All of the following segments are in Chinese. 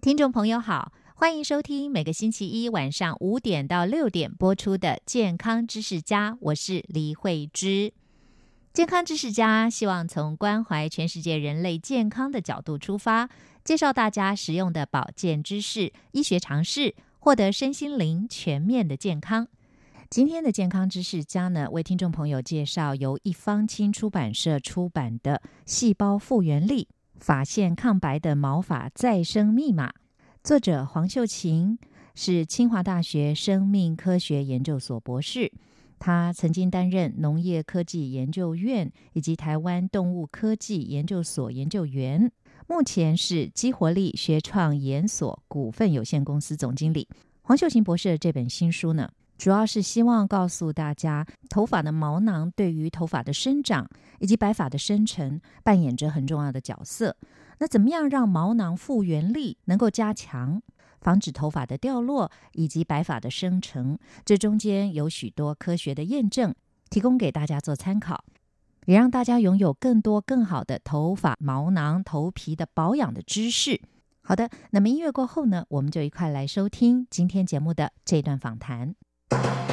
听众朋友好，欢迎收听每个星期一晚上五点到六点播出的《健康知识家》，我是李慧芝。健康知识家希望从关怀全世界人类健康的角度出发，介绍大家实用的保健知识、医学常识，获得身心灵全面的健康。今天的健康知识家呢，为听众朋友介绍由一方青出版社出版的《细胞复原力：发现抗白的毛发再生密码》，作者黄秀琴是清华大学生命科学研究所博士。他曾经担任农业科技研究院以及台湾动物科技研究所研究员，目前是激活力学创研所股份有限公司总经理。黄秀琴博士的这本新书呢，主要是希望告诉大家，头发的毛囊对于头发的生长以及白发的生成扮演着很重要的角色。那怎么样让毛囊复原力能够加强？防止头发的掉落以及白发的生成，这中间有许多科学的验证，提供给大家做参考，也让大家拥有更多更好的头发、毛囊、头皮的保养的知识。好的，那么音乐过后呢，我们就一块来收听今天节目的这段访谈。you.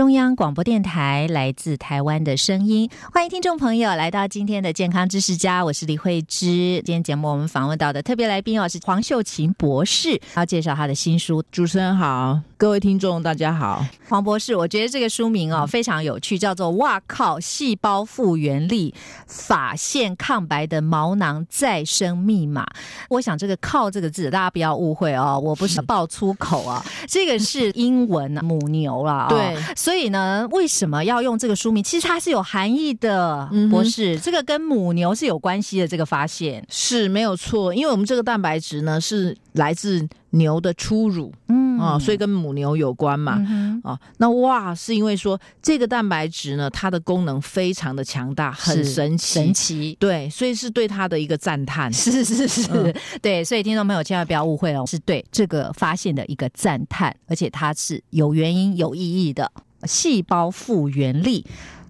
中央广播电台来自台湾的声音，欢迎听众朋友来到今天的健康知识家，我是李慧芝。今天节目我们访问到的特别来宾哦是黄秀琴博士，要介绍他的新书。主持人好，各位听众大家好。黄博士，我觉得这个书名哦非常有趣，叫做“哇靠，细胞复原力，发线抗白的毛囊再生密码”。我想这个“靠”这个字，大家不要误会哦，我不是爆粗口啊，这个是英文母牛了。对。所以呢，为什么要用这个书名？其实它是有含义的，博士。这个跟母牛是有关系的。这个发现是没有错，因为我们这个蛋白质呢是来自牛的初乳，嗯啊，所以跟母牛有关嘛。啊，那哇，是因为说这个蛋白质呢，它的功能非常的强大，很神奇，神奇。对，所以是对它的一个赞叹。是是是，对。所以听众朋友千万不要误会哦，是对这个发现的一个赞叹，而且它是有原因、有意义的。细胞复原力，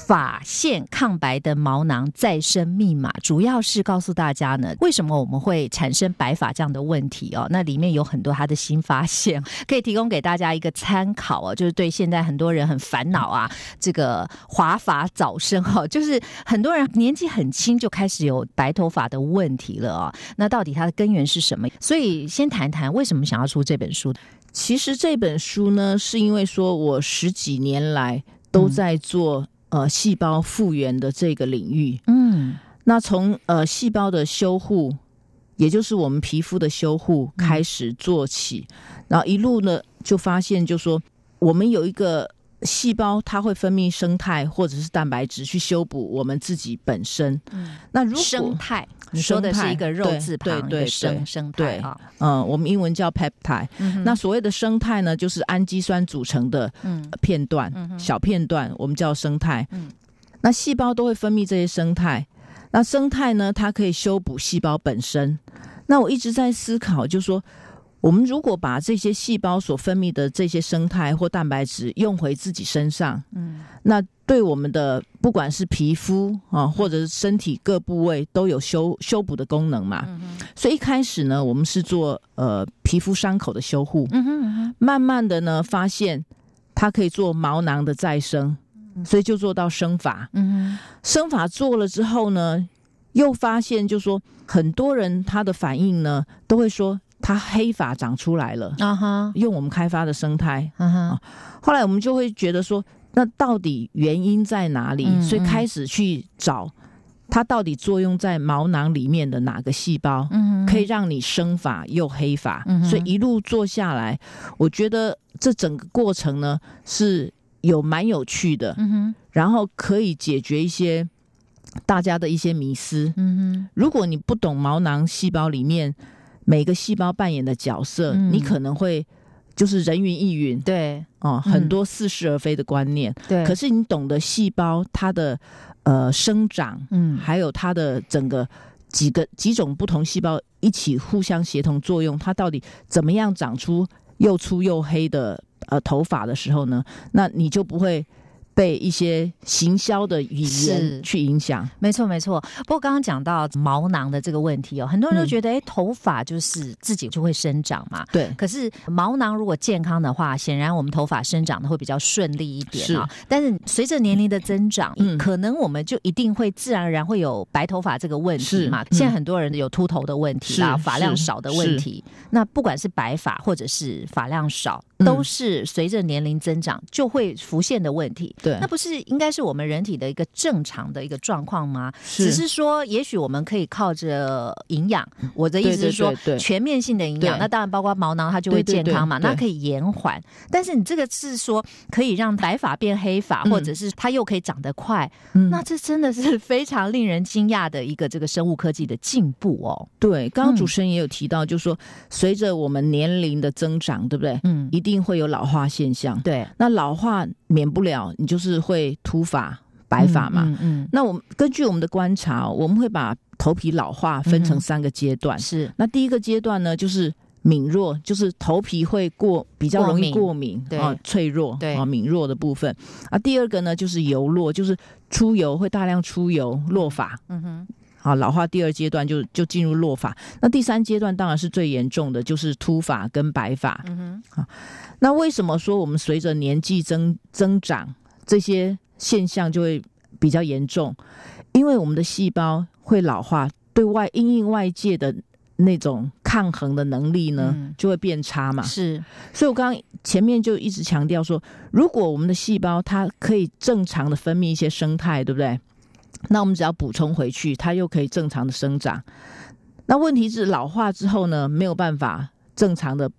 发现抗白的毛囊再生密码，主要是告诉大家呢，为什么我们会产生白发这样的问题哦？那里面有很多他的新发现，可以提供给大家一个参考哦。就是对现在很多人很烦恼啊，这个华发早生哈，就是很多人年纪很轻就开始有白头发的问题了哦。那到底它的根源是什么？所以先谈谈为什么想要出这本书。其实这本书呢，是因为说我十几年来都在做呃细胞复原的这个领域，嗯，那从呃细胞的修护，也就是我们皮肤的修护开始做起，然后一路呢就发现，就说我们有一个细胞，它会分泌生态或者是蛋白质去修补我们自己本身。嗯，那如果生态。你说的是一个肉字旁的生生态啊，嗯，我们英文叫 peptide。那所谓的生态呢，就是氨基酸组成的片段、小片段，我们叫生态。那细胞都会分泌这些生态，那生态呢，它可以修补细胞本身。那我一直在思考，就说。我们如果把这些细胞所分泌的这些生态或蛋白质用回自己身上，嗯，那对我们的不管是皮肤啊，或者是身体各部位都有修修补的功能嘛。所以一开始呢，我们是做呃皮肤伤口的修护，嗯哼，慢慢的呢发现它可以做毛囊的再生，所以就做到生发。嗯生发做了之后呢，又发现就说很多人他的反应呢，都会说他黑发长出来了。啊哈，用我们开发的生态，啊哈，后来我们就会觉得说，那到底原因在哪里？嗯所以开始去找它到底作用在毛囊里面的哪个细胞，嗯可以让你生发又黑发。嗯所以一路做下来，我觉得这整个过程呢是有蛮有趣的，然后可以解决一些大家的一些迷思。嗯如果你不懂毛囊细胞里面每个细胞扮演的角色，嗯。你可能会就是人云亦云，对。哦，嗯。很多似是而非的观念。对，可是你懂得细胞它的呃生长，嗯。还有它的整个几个几种不同细胞一起互相协同作用，它到底怎么样长出又粗又黑的呃头发的时候呢？那你就不会被一些行销的语是言去影响。没错，没错。不过刚刚讲到毛囊的这个问题哦，很多人都嗯觉得，哎、头发就是自己就会生长嘛。对，可是毛囊如果健康的话，显然我们头发生长的会比较顺利一点啊、但是随着年龄的增长，嗯可能我们就一定会自然而然会有白头发这个问题嘛。嗯现在很多人有秃头的问题啦，发量少的问题。那不管是白发或者是发量少，嗯都是随着年龄增长就会浮现的问题。对。那不是应该是我们人体的一个正常的一个状况吗？只是说，也许我们可以靠着营养，我的意思是说全面性的营养，那当然包括毛囊，它就会健康嘛，那可以延缓。但是你这个是说可以让白发变黑发，嗯。或者是它又可以长得快，嗯。那这真的是非常令人惊讶的一个这个生物科技的进步哦。对，刚刚嗯。主持人也有提到，就是说随着我们年龄的增长，对不对？嗯，一定会有老化现象。对，那老化免不了，你就是会秃发、白发嘛。嗯嗯那我们根据我们的观察哦，我们会把头皮老化分成三个阶段。是那第一个阶段呢，就是敏弱，就是头皮会过比较容易过过敏对啊，脆弱对啊，敏弱的部分啊。第二个呢，就是油落，就是出油会大量出油落发。嗯哼好，老化第二阶段就就进入落发，那第三阶段当然是最严重的，就是秃发跟白发。嗯哼那为什么说我们随着年纪增增长，这些现象就会比较严重？因为我们的细胞会老化，对外因应外界的那种抗衡的能力呢，嗯就会变差嘛。是所以我刚刚前面就一直强调说，如果我们的细胞它可以正常的分泌一些生态，对不对？那我们只要补充回去，它又可以正常的生长。那问题是老化之后呢，没有办法正常的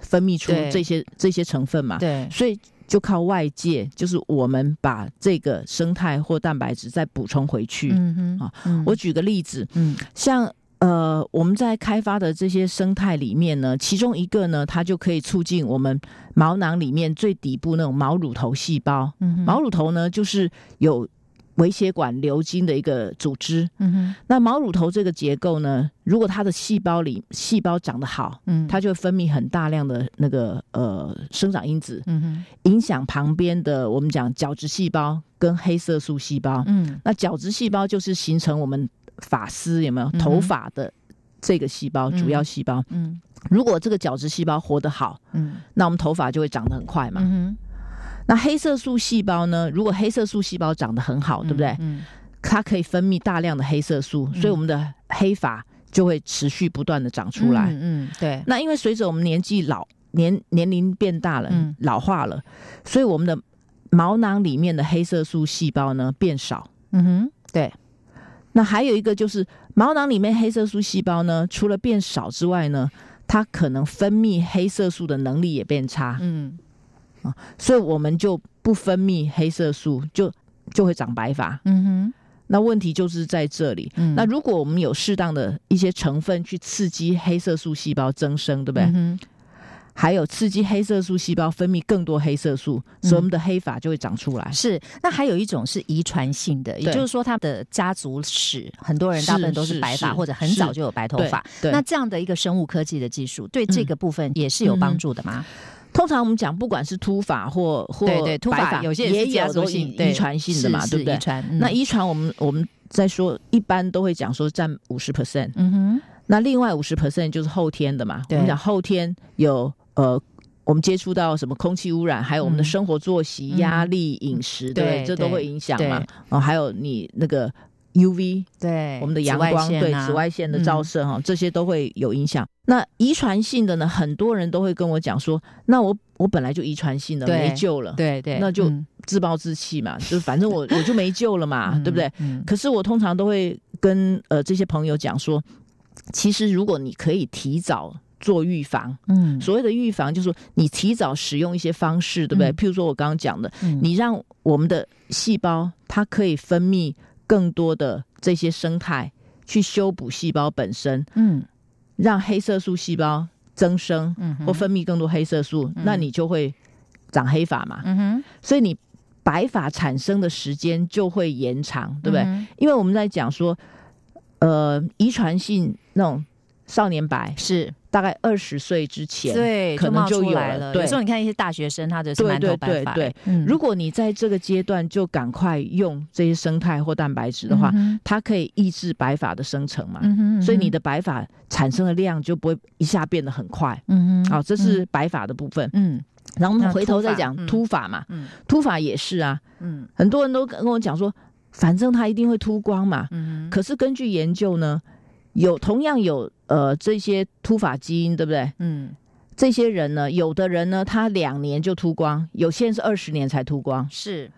分泌出对这些这些成分嘛？对，所以就靠外界，就是我们把这个生态或蛋白质再补充回去。嗯哼啊嗯我举个例子，嗯像呃我们在开发的这些生态里面呢，其中一个呢，它就可以促进我们毛囊里面最底部那种毛乳头细胞。嗯毛乳头呢，就是有微血管流经的一个组织。嗯哼。那毛乳头这个结构呢，如果它的细胞里细胞长得好，嗯。它就会分泌很大量的那个呃生长因子，嗯哼。影响旁边的我们讲角质细胞跟黑色素细胞。嗯。那角质细胞就是形成我们发丝有没有？头发的这个细胞，嗯主要细胞。嗯如果这个角质细胞活得好，嗯。那我们头发就会长得很快嘛。嗯哼那黑色素细胞呢？如果黑色素细胞长得很好，对不对？嗯它可以分泌大量的黑色素，嗯所以我们的黑发就会持续不断的长出来。嗯嗯对那因为随着我们年纪老年年龄变大了，嗯老化了，所以我们的毛囊里面的黑色素细胞呢变少。嗯哼对那还有一个就是毛囊里面黑色素细胞呢，除了变少之外呢，它可能分泌黑色素的能力也变差，嗯所以我们就不分泌黑色素，就就会长白发。嗯哼那问题就是在这里。嗯那如果我们有适当的一些成分去刺激黑色素细胞增生，对不对？嗯哼还有刺激黑色素细胞分泌更多黑色素，所以我们的黑发就会长出来。是，那还有一种是遗传性的，也就是说，他的家族史很多人大部分都是是白发，或者很早就有白头发。对，那这样的一个生物科技的技术，对这个部分也是有帮助的吗？通常我们讲，不管是秃发或或对对，秃白发，发有些也有性、对遗遗传性的嘛，是对不对？遗？传，嗯。那遗传我们我们在说，一般都会讲说占五十 percent，嗯哼，那另外五十 percent 就是后天的嘛。我对们讲后天有呃，我们接触到什么空气污染，还有我们的生活作息、压力、饮食，对这都会影响嘛。对。哦，还有你那个 UV，对我们的阳光对紫外线的照射哈，这些都会有影响。那遗传性的呢，很多人都会跟我讲说，那我我本来就遗传性的对没救了，对对，那就嗯。自暴自弃嘛，就是反正我 我就没救了嘛，嗯对不对？嗯。可是我通常都会跟呃这些朋友讲说，其实如果你可以提早做预防，嗯。所谓的预防就是说你提早使用一些方式，对不对？嗯。譬如说我刚刚讲的，嗯。你让我们的细胞它可以分泌更多的这些生态去修补细胞本身，嗯。让黑色素细胞增生嗯或分泌更多黑色素，那你就会长黑发嘛。嗯哼，所以你白发产生的时间就会延长，对不对？嗯因为我们在讲说，呃，遗传性那种少年白，是。大概二十岁之前，对，可能就有了。对。有时候你看一些大学生，他的是满对对头白发，对对。嗯如果你在这个阶段就赶快用这些生态或蛋白质的话，嗯它可以抑制白发的生成嘛，嗯哼，所以你的白发产生的量就不会一下变得很快。嗯嗯，好、这是白发的部分。嗯。然后我们回头再讲秃发嘛，嗯。秃发也是啊，嗯。很多人都跟我讲说，反正它一定会秃光嘛。嗯可是根据研究呢，有同样有呃这些突发基因，对不对？嗯这些人呢，有的人呢，他两年就秃光，有些人是二十年才秃光。是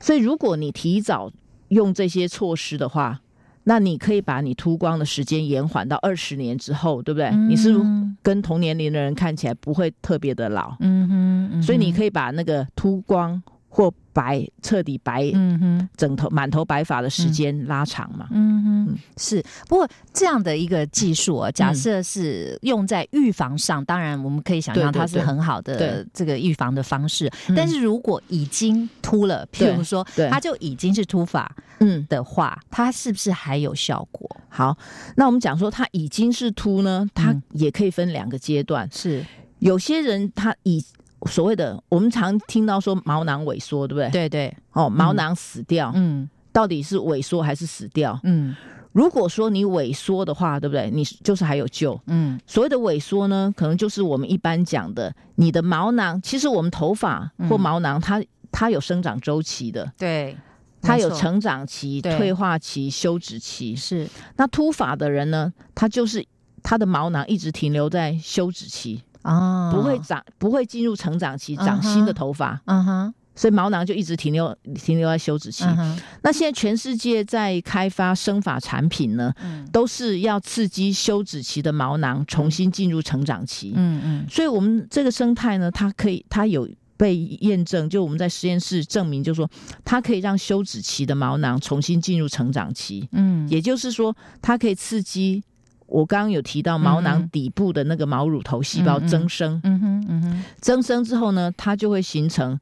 所以如果你提早用这些措施的话，那你可以把你秃光的时间延缓到二十年之后，对不对？你是嗯跟同年龄的人看起来不会特别的老，嗯哼，嗯所以你可以以把那个秃光或白彻底白嗯哼。整头满头白发的时间拉长嘛。嗯哼，是。不过这样的一个技术啊，假设是用在预防上，当然我们可以想象它是很好的对这个预防的方式。嗯但是如果已经秃了，譬如说对它就已经是秃发嗯，的话，它是不是还有效果？好，那我们讲说它已经是秃呢，它嗯也可以分两个阶段。是有些人他以所谓的我们常听到说毛囊萎缩，对不对？对对，哦，毛囊死掉，嗯。到底是萎缩还是死掉？嗯。如果说你萎缩的话，对不对？你就是还有救。嗯。所谓的萎缩呢，可能就是我们一般讲的，你的毛囊，其实我们头发或嗯毛囊，它它有生长周期的，对，它有成长期、退化期、休止期。是。那秃发的人呢，他就是他的毛囊一直停留在休止期，啊，不会长，不会进入成长期，长新的头发，嗯哼所以毛囊就一直停留停留在休止期。嗯那现在全世界在开发生发产品呢，嗯都是要刺激休止期的毛囊重新进入成长期。嗯嗯所以我们这个生态呢，它可以，它有被验证，就我们在实验室证明，就是说它可以让休止期的毛囊重新进入成长期，嗯也就是说，它可以刺激我刚刚有提到毛囊底部的那个毛乳头细胞增生，嗯哼嗯哼增生之后呢，它就会形成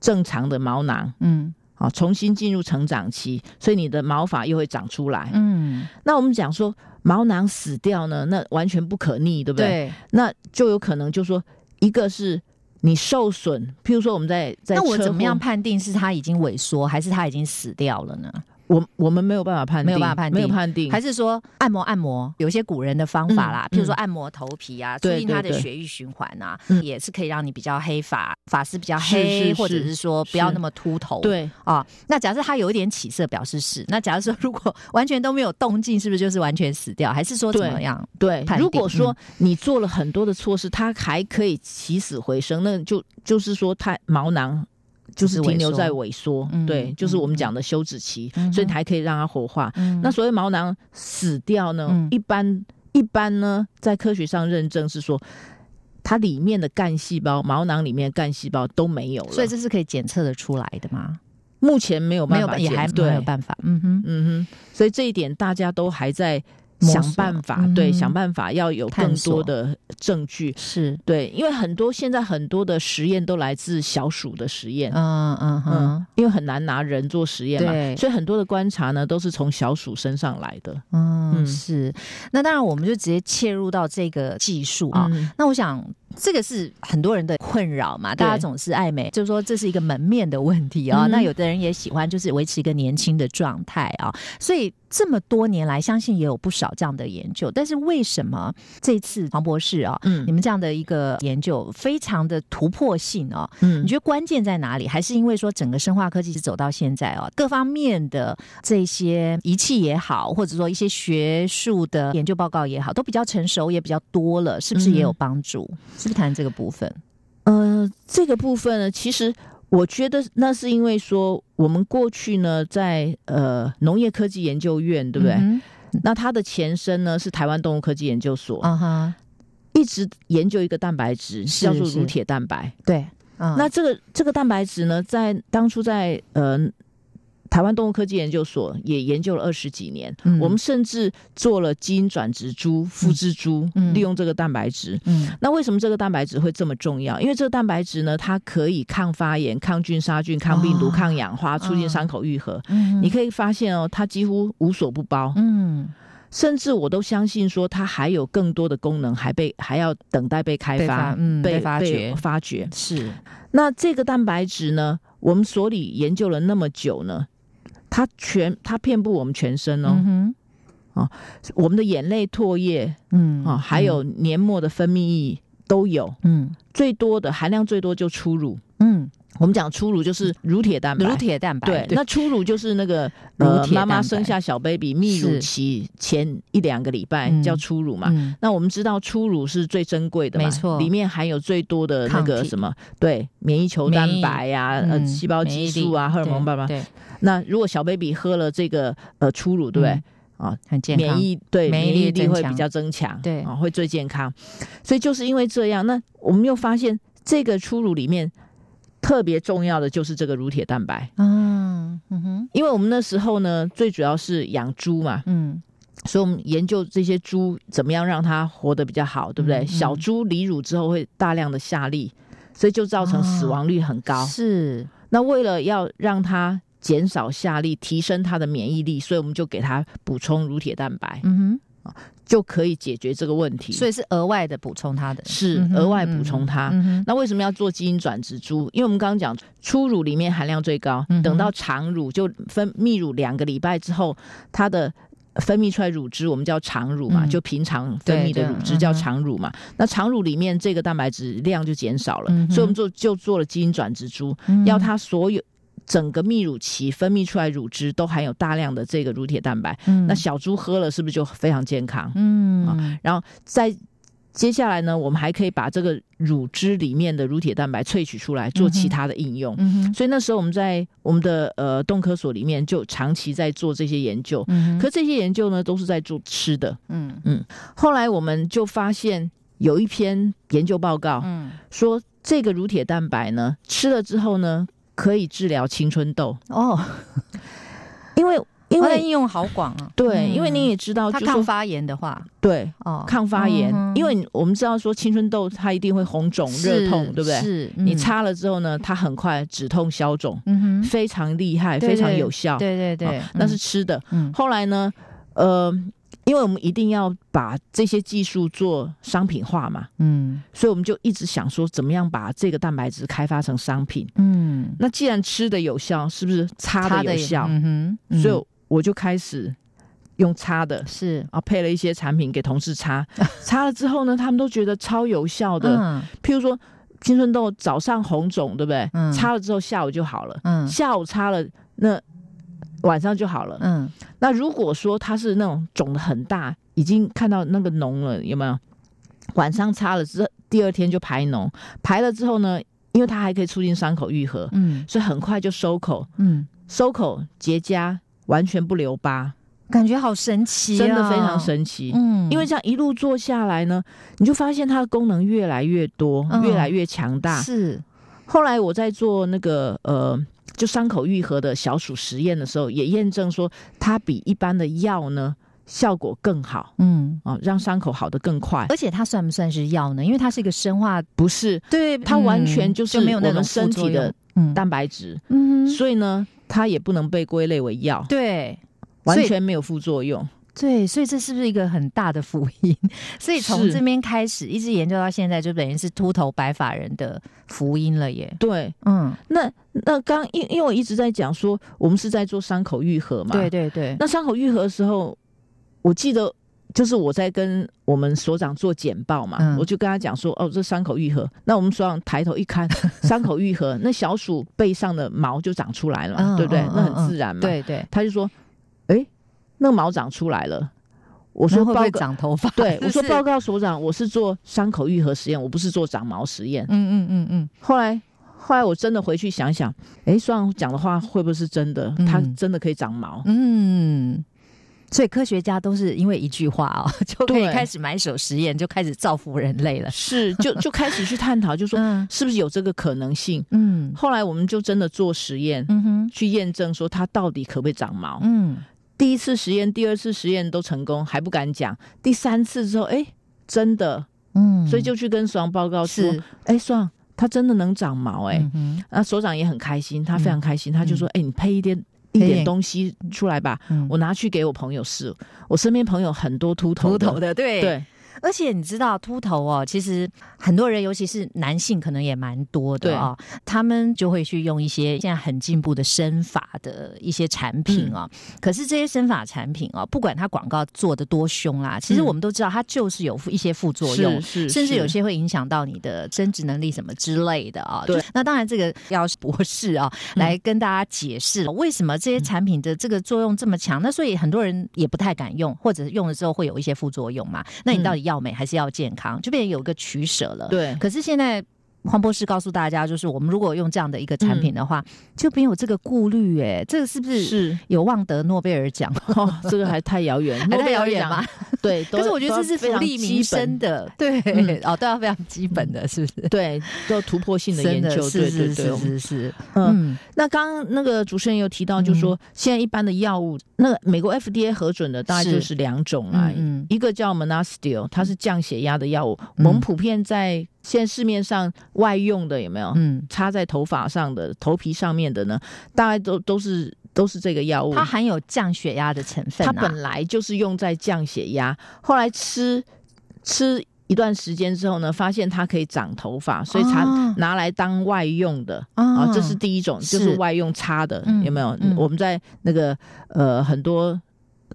正常的毛囊。嗯啊，重新进入成长期，所以你的毛发又会长出来。嗯，那我们讲说毛囊死掉呢，那完全不可逆，对不对？对。那就有可能就说，一个是你受损，譬如说我们在在那我怎么样？判定是它已经萎缩，还是它已经死掉了呢？我我们没有办法判定，没有办法判定没有判定，还是说按摩按摩，有一些古人的方法啦，嗯譬如说按摩头皮啊，促对进它的血液循环啊，嗯也是可以让你比较黑发，发丝比较是黑，是或者是是说不要那么秃头。对啊，那假设它有一点起色，表示是。那假如说如果完全都没有动静，是不是就是完全死掉？还是说怎么样？对如果说你做了很多的措施，它还可以起死回生，那就就是说它毛囊。就是停留在萎缩，嗯对，就是我们嗯讲的休止期，嗯所以你还可以让它活化。嗯。那所谓毛囊死掉呢，嗯。一般一般呢，在科学上认证是说，它里面的干细胞，毛囊里面的干细胞都没有了，所以这是可以检测的出来的吗？目前没有办，法也还没有办法。嗯哼，嗯哼，所以这一点大家都还在想办法，嗯对，想办法要有更多的证据。是，对，因为很多现在很多的实验都来自小鼠的实验，嗯嗯哼嗯，，因为很难拿人做实验嘛对，所以很多的观察呢都是从小鼠身上来的嗯，嗯是。那当然，我们就直接切入到这个技术啊。嗯那我想，这个是很多人的困扰嘛，大家总是爱美，就是说这是一个门面的问题啊。嗯那有的人也喜欢就是维持一个年轻的状态啊，所以这么多年来，相信也有不少这样的研究，但是为什么这次黄博士啊，嗯，你们这样的一个研究非常的突破性哦，嗯，你觉得关键在哪里？还是因为说整个生化科技是走到现在哦，各方面的这些仪器也好，或者说一些学术的研究报告也好，都比较成熟，也比较多了，是不是也有帮助？是不是谈这个部分？呃，这个部分呢，其实我觉得那是因为说，我们过去呢，在呃农业科技研究院，对不对？那它的前身呢是台湾动物科技研究所，啊哈，一直研究一个蛋白质叫做乳铁蛋白。对，那这个这个蛋白质呢，在当初在呃。台湾动物科技研究所也研究了二十几年，我们甚至做了基因转植株、复制株，利用这个蛋白质。那为什么这个蛋白质会这么重要？因为这个蛋白质呢，它可以抗发炎、抗菌、杀菌、抗病毒、抗氧化，促进伤口愈合。你可以发现哦，它几乎无所不包。嗯，甚至我都相信说，它还有更多的功能，还被还要等待被开发、被发掘、发掘。是。那这个蛋白质呢，我们所里研究了那么久呢？它全它遍布我们全身哦，哦，我们的眼泪、唾液，嗯啊，还有黏膜的分泌液都有，嗯，最多的含量最多就初乳，嗯，我们讲初乳就是乳铁蛋白，乳铁蛋白，对，那初乳就是那个 呃妈妈生下小 baby 泌乳期前一两个礼拜叫初乳嘛，那我们知道初乳是最珍贵的，没错，里面含有最多的那个什么，对，免疫球蛋白呀，呃，细胞激素啊，荷尔蒙，爸爸，对。那如果小 baby 喝了这个呃初乳，对不对？啊，很健康，免疫对免疫力会比较增强，对。啊，会最健康。所以就是因为这样，那我们又发现这个初乳里面特别重要的就是这个乳铁蛋白。嗯嗯哼，因为我们那时候呢，最主要是养猪嘛，嗯，所以我们研究这些猪怎么样让它活得比较好，对不对？小猪离乳之后会大量的下痢，所以就造成死亡率很高。是，那为了要让它减少下痢，提升它的免疫力，所以我们就给它补充乳铁蛋白，嗯哼，啊，就可以解决这个问题。所以是额外的补充它的，是额外补充它。那为什么要做基因转植株？因为我们刚刚讲初乳里面含量最高，等到长乳就分泌乳两个礼拜之后，它的分泌出来乳汁我们叫长乳嘛，就平常分泌的乳汁叫长乳嘛。那长乳里面这个蛋白质量就减少了，所以我们做就做了基因转植株，要它所有。整个泌乳期分泌出来乳汁都含有大量的这个乳铁蛋白，那小猪喝了是不是就非常健康？嗯啊，然后在接下来呢，我们还可以把这个乳汁里面的乳铁蛋白萃取出来做其他的应用。嗯所以那时候我们在我们的呃动科所里面就长期在做这些研究。可这些研究呢都是在做吃的。嗯嗯，后来我们就发现有一篇研究报告，嗯，说这个乳铁蛋白呢吃了之后呢。可以治疗青春痘哦，因为因为应用好广啊。对，因为你也知道，它抗发炎的话，对哦，抗发炎。因为我们知道说青春痘它一定会红肿、热痛，对不对？是你擦了之后呢，它很快止痛消肿，嗯，非常厉害，非常有效。对对对，那是吃的。后来呢，呃。因为我们一定要把这些技术做商品化嘛，嗯，所以我们就一直想说，怎么样把这个蛋白质开发成商品，嗯，那既然吃的有效，是不是擦的有效？嗯哼，所以我就开始用擦的，是啊，配了一些产品给同事擦，擦了之后呢，他们都觉得超有效的。譬如说青春痘早上红肿，对不对？嗯，擦了之后下午就好了。嗯，下午擦了那。晚上就好了。嗯，那如果说它是那种肿的很大，已经看到那个脓了，有没有？晚上擦了之后，第二天就排脓，排了之后呢，因为它还可以促进伤口愈合，嗯，所以很快就收口，嗯，收口结痂，完全不留疤，感觉好神奇，真的非常神奇。嗯，因为这样一路做下来呢，你就发现它的功能越来越多，越来越强大。是，后来我在做那个呃。就伤口愈合的小鼠实验的时候，也验证说它比一般的药呢效果更好。嗯啊，让伤口好的更快。而且它算不算是药呢？因为它是一个生化，不是？对，它完全就是没有那种身体的蛋白质。嗯，所以呢，它也不能被归类为药。对，完全没有副作用。对，所以这是不是一个很大的福音？所以从这边开始，一直研究到现在，就等于是秃头白发人的福音了耶。对，嗯，那那刚因因为我一直在讲说，我们是在做伤口愈合嘛。对对对。那伤口愈合的时候，我记得就是我在跟我们所长做简报嘛，我就跟他讲说，哦，这伤口愈合。那我们所长抬头一看，伤口愈合，那小鼠背上的毛就长出来了，对不对？那很自然嘛。对对。他就说，哎。那个毛长出来了，我说会不会长头发？对，我说 报告所长，我是做伤口愈合实验，我不是做长毛实验。嗯嗯嗯嗯。后来后来我真的回去想想，哎，所长讲的话会不会是真的？它真的可以长毛？嗯。所以科学家都是因为一句话哦，就可以开始埋手实验，就开始造福人类了。是，就 就开始去探讨，就说是不是有这个可能性？嗯。后来我们就真的做实验，嗯哼，去验证说它到底可不可以长毛？嗯。第一次实验、第二次实验都成功，还不敢讲。第三次之后，哎，真的，嗯，所以就去跟所长报告说，哎，所长，它真的能长毛，哎，那所长也很开心，他非常开心，他就说，哎，你配一点一点。东西出来吧，我拿去给我朋友试。我身边朋友很多秃头秃头的，对。对。而且你知道秃头哦，其实很多人，尤其是男性，可能也蛮多的啊。他们就会去用一些现在很进步的生发的一些产品啊。可是这些生发产品啊，不管它广告做的多凶啦，其实我们都知道它就是有一些副作用，甚至有些会影响到你的生殖能力什么之类的啊。对，那当然这个要博士啊来跟大家解释为什么这些产品的这个作用这么强。那所以很多人也不太敢用，或者是用了之后会有一些副作用嘛。那你到底要？美还是要健康，就变成有个取舍了。对，可是现在。黄博士告诉大家，就是我们如果用这样的一个产品的话，就没有这个顾虑。哎，这个是不是是有望得诺贝尔奖？这个还太遥远，太遥远吗？对，可是我觉得这是福利民生的，对，哦，都要非常基本的，是不是？对，都突破性的研究，对对对，是是。嗯，那刚刚那个主持人有提到，就是说现在一般的药物，那个美国 FDA 核准的大概就是两种啊，一个叫 Monastil，它是降血压的药物，我们普遍在。现在市面上外用的有没有？嗯，插在头发上的、头皮上面的呢？大概都都是都是这个药物。它含有降血压的成分。它本来就是用在降血压，后来吃吃一段时间之后呢，发现它可以长头发，所以才拿来当外用的啊。这是第一种，就是外用插的，有没有？我们在那个呃很多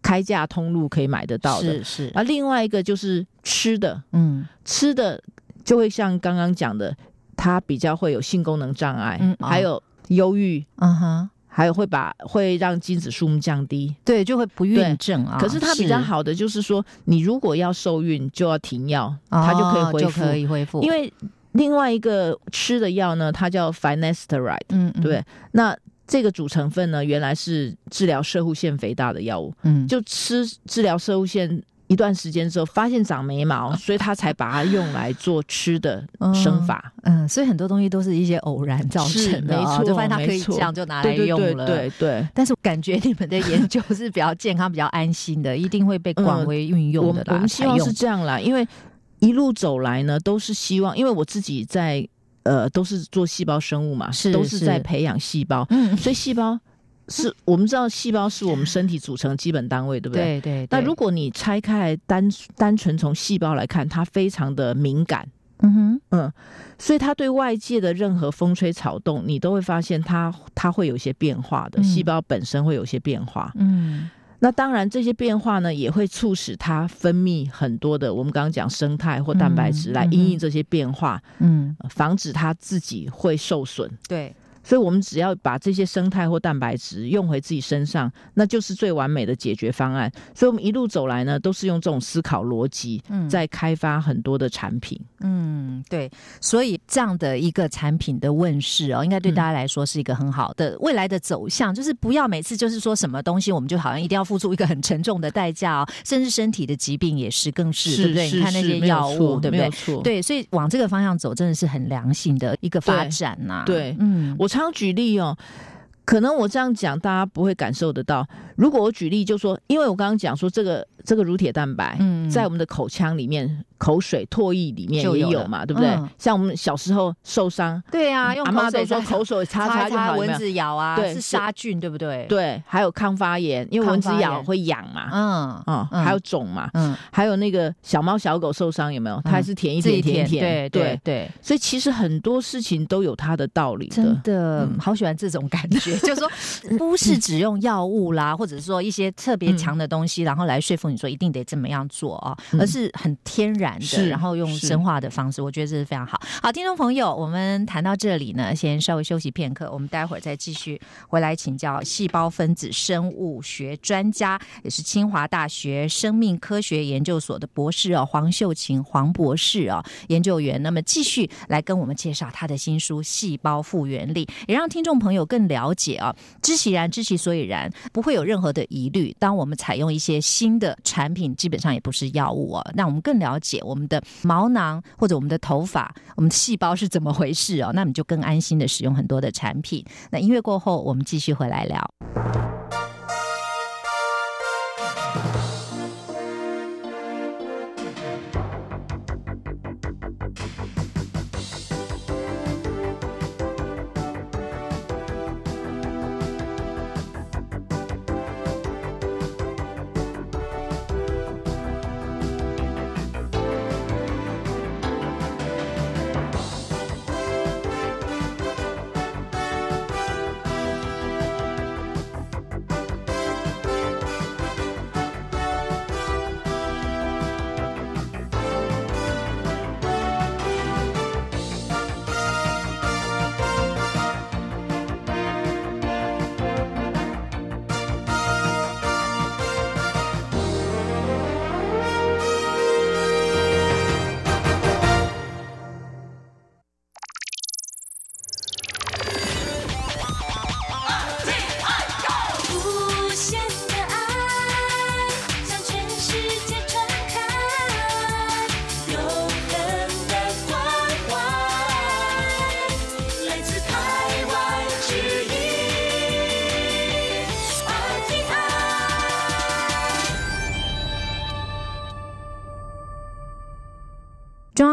开价通路可以买得到的。是是。啊，另外一个就是吃的，嗯，吃的。就会像刚刚讲的，他比较会有性功能障碍，还有忧郁，嗯哼，还有会把会让精子数目降低，对，就会不孕症啊。可是它比较好的就是说，你如果要受孕，就要停药，它就可以恢复，可以恢复。因为另外一个吃的药呢，它叫 finasteride，嗯，对，那这个主成分呢，原来是治疗射护腺肥大的药物，嗯，就吃治疗射护腺。一段时间之后，发现长眉毛，所以他才把它用来做吃的生法。嗯，所以很多东西都是一些偶然造成的，没错，就发现它可以这样就拿来用了。对对。但是感觉你们的研究是比较健康、比较安心的，一定会被广为运用的啦。我们希望是这样啦，因为一路走来呢，都是希望，因为我自己在呃，都是做细胞生物嘛，是都是在培养细胞，嗯，所以细胞。是我们知道细胞是我们身体组成的基本单位，对不对？对对。那如果你拆开来单单纯从细胞来看，它非常的敏感，嗯哼，嗯，所以它对外界的任何风吹草动，你都会发现它它会有一些变化的。细胞本身会有些变化，嗯。那当然这些变化呢，也会促使它分泌很多的我们刚刚讲生态或蛋白质来因应这些变化，嗯，防止它自己会受损。对。所以，我们只要把这些生态或蛋白质用回自己身上，那就是最完美的解决方案。所以，我们一路走来呢，都是用这种思考逻辑，在开发很多的产品。嗯，对。所以，这样的一个产品的问世哦，应该对大家来说是一个很好的未来的走向。就是不要每次就是说什么东西，我们就好像一定要付出一个很沉重的代价哦，甚至身体的疾病也是，更是对不对？你看那些药物，对不对？对，所以往这个方向走，真的是很良性的一个发展呐。对，嗯，我。常举例哦，可能我这样讲大家不会感受得到。如果我举例，就说，因为我刚刚讲说这个这个乳铁蛋白，嗯在我们的口腔里面、口水、唾液里面也有嘛，对不对？嗯。像我们小时候受伤，对啊，用阿妈都说口水擦口水擦擦就好，有蚊子咬啊，是对是杀菌，对不对？，对，还有抗发炎，因为蚊子咬会痒嘛，嗯哦，嗯。还有肿嘛，嗯，还有那个小猫小狗受伤有没有？它还是舔一自己舔舔对对对，所以其实很多事情都有它的道理真的。嗯。好喜欢这种感觉，就是说 不是只用药物啦，或者是说一些特别强的东西，然后来说服你说一定得这么样做啊，嗯而是很天然的，是然后用是生化的方式，我觉得这是非常好。好，听众朋友，我们谈到这里呢，先稍微休息片刻，我们待会儿再继续回来请教细胞分子生物学专家，也是清华大学生命科学研究所的博士哦，黄秀琴黄博士哦，研究员。那么继续来跟我们介绍他的新书《细胞复原力》，也让听众朋友更了解啊，知其然，知其所以然，不会有任何的疑虑。当我们采用一些新的产品，基本上也不是药物哦，那我们更了解我们的毛囊或者我们的头发、我们的细胞是怎么回事哦，那你就更安心的使用很多的产品。那音乐过后，我们继续回来聊。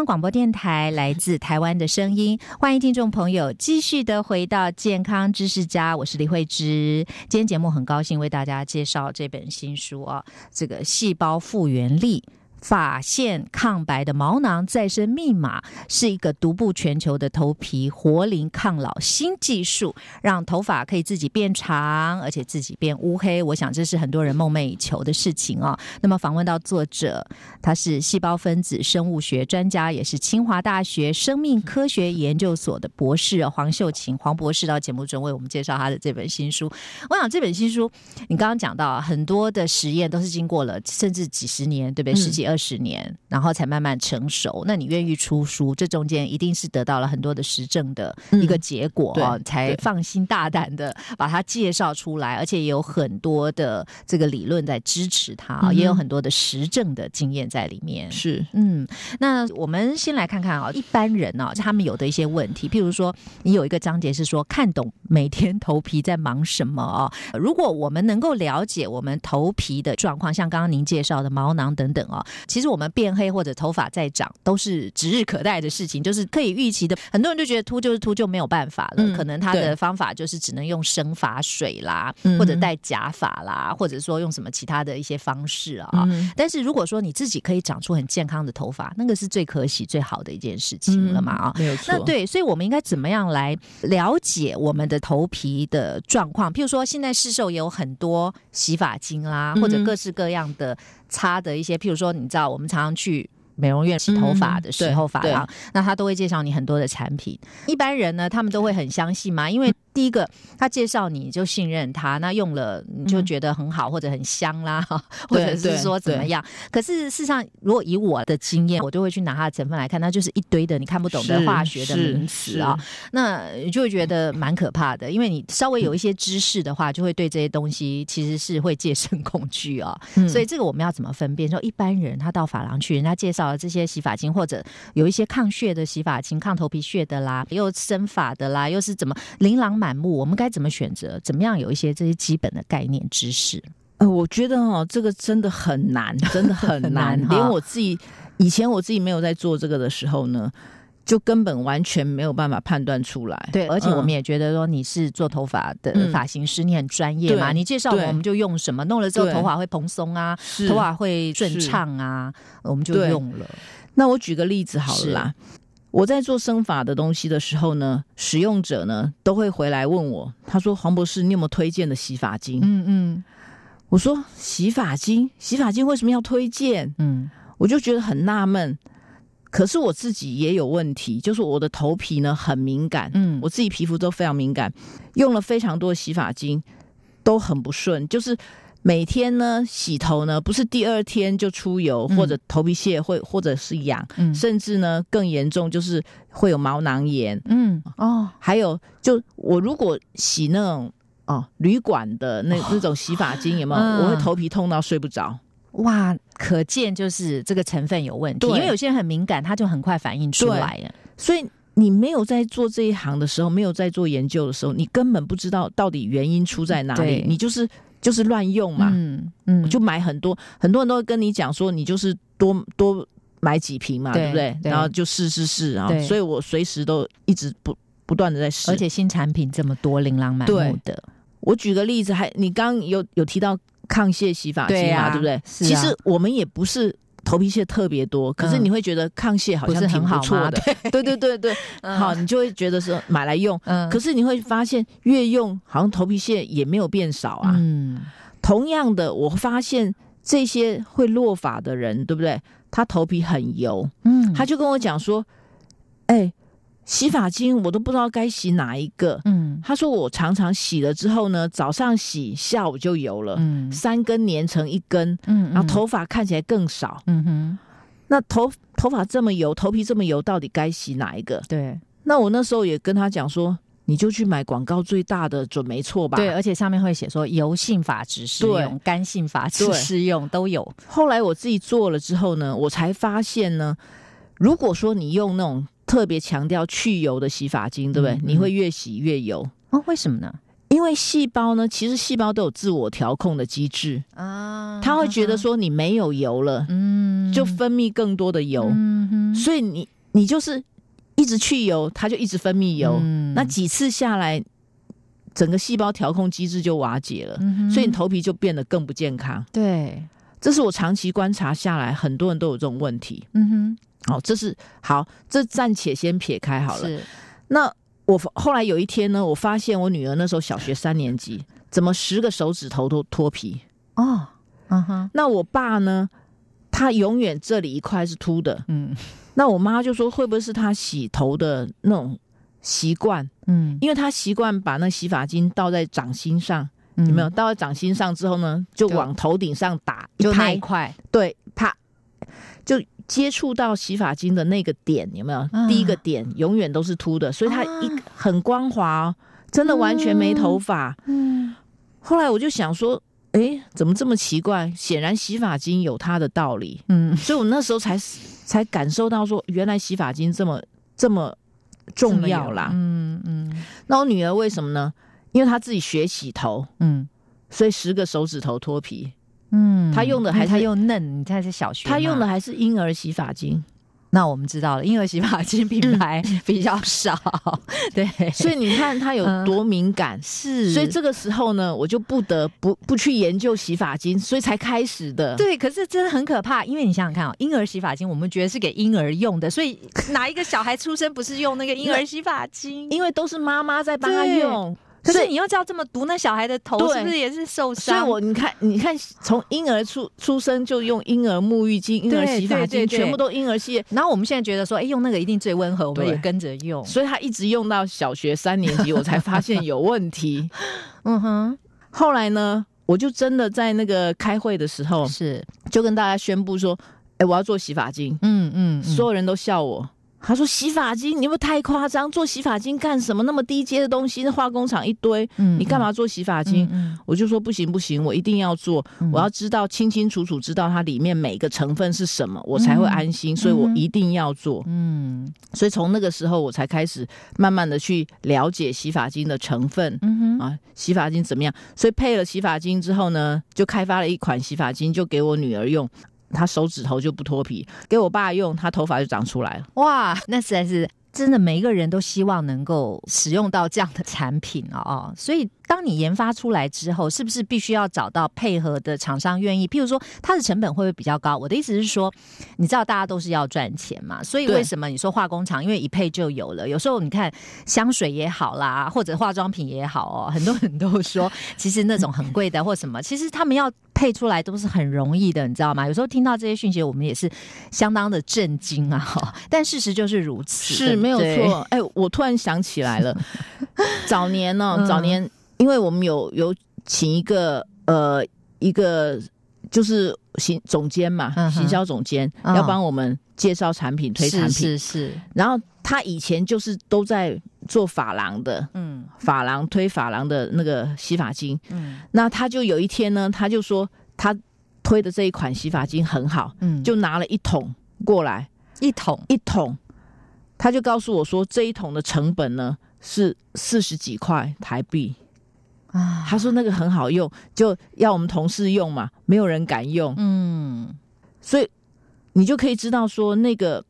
广播电台来自台湾的声音，欢迎听众朋友继续的回到健康知识家，我是李慧芝。今天节目很高兴为大家介绍这本新书啊，这个细胞复原力。发现抗白的毛囊再生密码是一个独步全球的头皮活龄抗老新技术，让头发可以自己变长，而且自己变乌黑。我想这是很多人梦寐以求的事情啊。那么访问到作者，他是细胞分子生物学专家，也是清华大学生命科学研究所的博士哦黄秀琴黄博士到节目中为我们介绍他的这本新书。我想这本新书，你刚刚讲到很多的实验都是经过了甚至几十年，对不对？嗯十几二十年，然后才慢慢成熟。那你愿意出书，这中间一定是得到了很多的实证的一个结果才放心大胆的把它介绍出来，而且也有很多的这个理论在支持它，嗯也有很多的实证的经验在里面。是嗯，那我们先来看看啊、一般人呢、他们有的一些问题，譬如说，你有一个章节是说看懂每天头皮在忙什么啊、如果我们能够了解我们头皮的状况，像刚刚您介绍的毛囊等等啊、其实我们变黑或者头发再长都是指日可待的事情，就是可以预期的。很多人就觉得秃就是秃，就没有办法了，嗯可能他的方法就是只能用生发水啦，嗯或者戴假发啦，或者说用什么其他的一些方式啊。嗯但是如果说你自己可以长出很健康的头发，那个是最可喜、最好的一件事情了嘛啊。没有错。那对，所以我们应该怎么样来了解我们的头皮的状况？譬如说，现在市售也有很多洗发精啦，嗯或者各式各样的擦的一些，譬如说，你知道我们常常去。美容院洗头发的时候，发廊那他都会介绍你很多的产品。一般人呢，他们都会很相信嘛，因为第一个他介绍你就信任他，那用了你就觉得很好或者很香啦，或者是说怎么样。可是事实上，如果以我的经验，我就会去拿它的成分来看，那就是一堆的你看不懂的化学的名词啊、那你就会觉得蛮可怕的，因为你稍微有一些知识的话，就会对这些东西其实是会戒慎恐惧啊、嗯。所以这个我们要怎么分辨？说一般人他到发廊去，人家介绍了这些洗发精，或者有一些抗屑的洗发精、抗头皮屑的啦，又生发的啦，又是怎么琳琅满目，我们该怎么选择？怎么样有一些这些基本的概念知识？呃，我觉得哦，这个真的很难，真的很 很难。连我自己以前我自己没有在做这个的时候呢，就根本完全没有办法判断出来。对，而且我们嗯也觉得说你是做头发的嗯发型师，你很专业嘛，你介绍我们对我们就用什么，弄了之后头发会蓬松啊，头发会顺畅啊，我们就用了。那我举个例子好了啦。我在做生发的东西的时候呢，使用者呢都会回来问我，他说：“黄博士，你有没有推荐的洗发精？”嗯嗯我说：“洗发精，洗发精为什么要推荐？”嗯我就觉得很纳闷。可是我自己也有问题，就是我的头皮呢很敏感，嗯，我自己皮肤都非常敏感，用了非常多的洗发精都很不顺，就是每天呢洗头呢不是第二天就出油，嗯。或者头皮屑会或者是痒，嗯。甚至呢更严重就是会有毛囊炎，嗯哦，还有就我如果洗那种哦旅馆的那那种洗发精有没有？嗯。我会头皮痛到睡不着。哇，可见就是这个成分有问题，因为有些人很敏感，他就很快反应出来了。所以你没有在做这一行的时候，没有在做研究的时候，你根本不知道到底原因出在哪里，你就是就是乱用嘛，嗯嗯，就买很多，很多人都会跟你讲说，你就是多多买几瓶嘛，对对不对？对然后就试试试啊，所以我随时都一直不不断的在试。而且新产品这么多，琳琅满目的，我举个例子，还你刚刚有有提到抗屑洗发精嘛，对不对？啊其实我们也不是。头皮屑特别多，可是嗯。你会觉得抗屑好像挺不错的，对。对对对，好，你就会觉得说买来用，嗯。可是你会发现越用好像头皮屑也没有变少啊。嗯。同样的，我发现这些会落发的人，对不对？他头皮很油，嗯。他就跟我讲说：“哎、洗发精我都不知道该洗哪一个。嗯他说：“我常常洗了之后呢，早上洗，下午就油了，嗯三根粘成一根，嗯然后头发看起来更少。嗯哼，那头头发这么油，头皮这么油，到底该洗哪一个？对那我那时候也跟他讲说，你就去买广告最大的，准没错吧？对，而且上面会写说油性发质适用、干性发质对适用都有。后来我自己做了之后呢，我才发现呢，如果说你用那种特别强调去油的洗发精，对不对？嗯嗯。你会越洗越油，哦，为什么呢？因为细胞呢，其实细胞都有自我调控的机制，啊它会觉得，说你没有油了，嗯。就分泌更多的油，嗯所以你你就是一直去油，它就一直分泌油，嗯。那几次下来，整个细胞调控机制就瓦解了，嗯所以你头皮就变得更不健康。对，这是我长期观察下来，很多人都有这种问题。嗯哼，好，这是好，这暂且先撇开好了。是那我后来有一天呢，我发现我女儿那时候小学三年级，怎么十个手指头都脱皮？哦，嗯哼，那我爸呢，他永远这里一块是秃的。嗯那我妈就说，会不会是他洗头的那种习惯？嗯，因为他习惯把那洗发精倒在掌心上，有有没有？倒在掌心上之后呢，就就往头顶上打一就那一，块，对，啪，就接触到洗发精的那个点，有没有？啊第一个点永远都是秃的，所以它一啊很光滑哦，真的完全没头发。嗯后来我就想说，哎，怎么这么奇怪？显然洗发精有它的道理，嗯，所以我那时候才才感受到说，原来洗发精这么这么重要啦。嗯嗯那我女儿为什么呢？因为她自己学洗头，嗯所以十个手指头脱皮。嗯，他用的还是他又嫩，你看是小学嘛，她用的还是婴儿洗发精，那我们知道了，婴儿洗发精品牌 比较少，对，所以你看她有多敏感。是。所以这个时候呢，我就不得不不去研究洗发精，所以才开始的。对，可是真的很可怕，因为你想想看哦，婴儿洗发精我们觉得是给婴儿用的，所以哪一个小孩出生不是用那个婴儿洗发精？因为都是妈妈在帮他用，可是你又知道这么毒，那小孩的头是不是也是受伤所以？我你看，你看从婴儿出出生就用婴儿沐浴巾、婴儿洗发精，全部都婴儿系列，然后我们现在觉得说，哎，用那个一定最温和，我们也跟着用。所以他一直用到小学三年级，我才发现有问题。嗯哼，后来呢，我就真的在那个开会的时候，是，就跟大家宣布说：“哎、我要做洗发精。嗯嗯，所有人都笑我。他说洗发精，你会太夸张？做洗发精干什么？那么低阶的东西，那化工厂一堆，嗯你干嘛做洗发精？嗯我就说不行不行，我一定要做，嗯我要知道清清楚楚知道它里面每个成分是什么，我才会安心，所以我一定要做。嗯所以从那个时候我才开始慢慢的去了解洗发精的成分。啊，洗发精怎么样？所以配了洗发精之后呢，就开发了一款洗发精，就给我女儿用，他手指头就不脱皮；给我爸用，他头发就长出来了。哇，那实在是真的，每一个人都希望能够使用到这样的产品哦。所以，当你研发出来之后，是不是必须要找到配合的厂商愿意？譬如说，它的成本会不会比较高？我的意思是说，你知道大家都是要赚钱嘛，所以为什么你说化工厂，因为一配就有了？有时候你看香水也好啦，或者化妆品也好哦，很多人都说，其实那种很贵的或什么，其实他们要配出来都是很容易的，你知道吗？有时候听到这些讯息，我们也是相当的震惊啊！哈，但事实就是如此，是没有错。哎、我突然想起来了，早年呢、嗯早年因为我们有有请一个呃一个就是行总监嘛，嗯行销总监、嗯要帮我们介绍产品、推产品，是是是，然后他以前就是都在做发廊的，嗯。发廊推发廊的那个洗发精。嗯。那他就有一天呢，他就说他推的这一款洗发精很好，嗯，就拿了一桶过来，一桶？一桶，他就告诉我说这一桶的成本呢是四十几块台币。啊，他说那个很好用，就要我们同事用嘛，没有人敢用，嗯所以你就可以知道说那个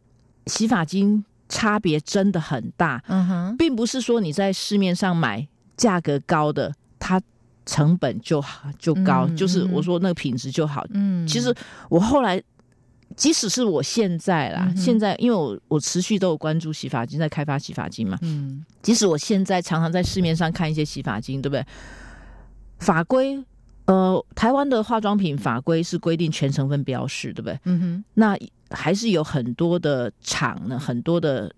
洗发精差别真的很大。嗯哼，并不是说你在市面上买价格高的，它成本就好就高，嗯就是嗯我说那个品质就好。嗯，其实我后来，即使是我现在啦，嗯现在因为我我持续都有关注洗发精，在开发洗发精嘛，嗯即使我现在常常在市面上看一些洗发精，对不对？法规。呃，台湾的化妆品法规是规定全成分标示，对不对？嗯哼那还是有很多的厂呢，很多的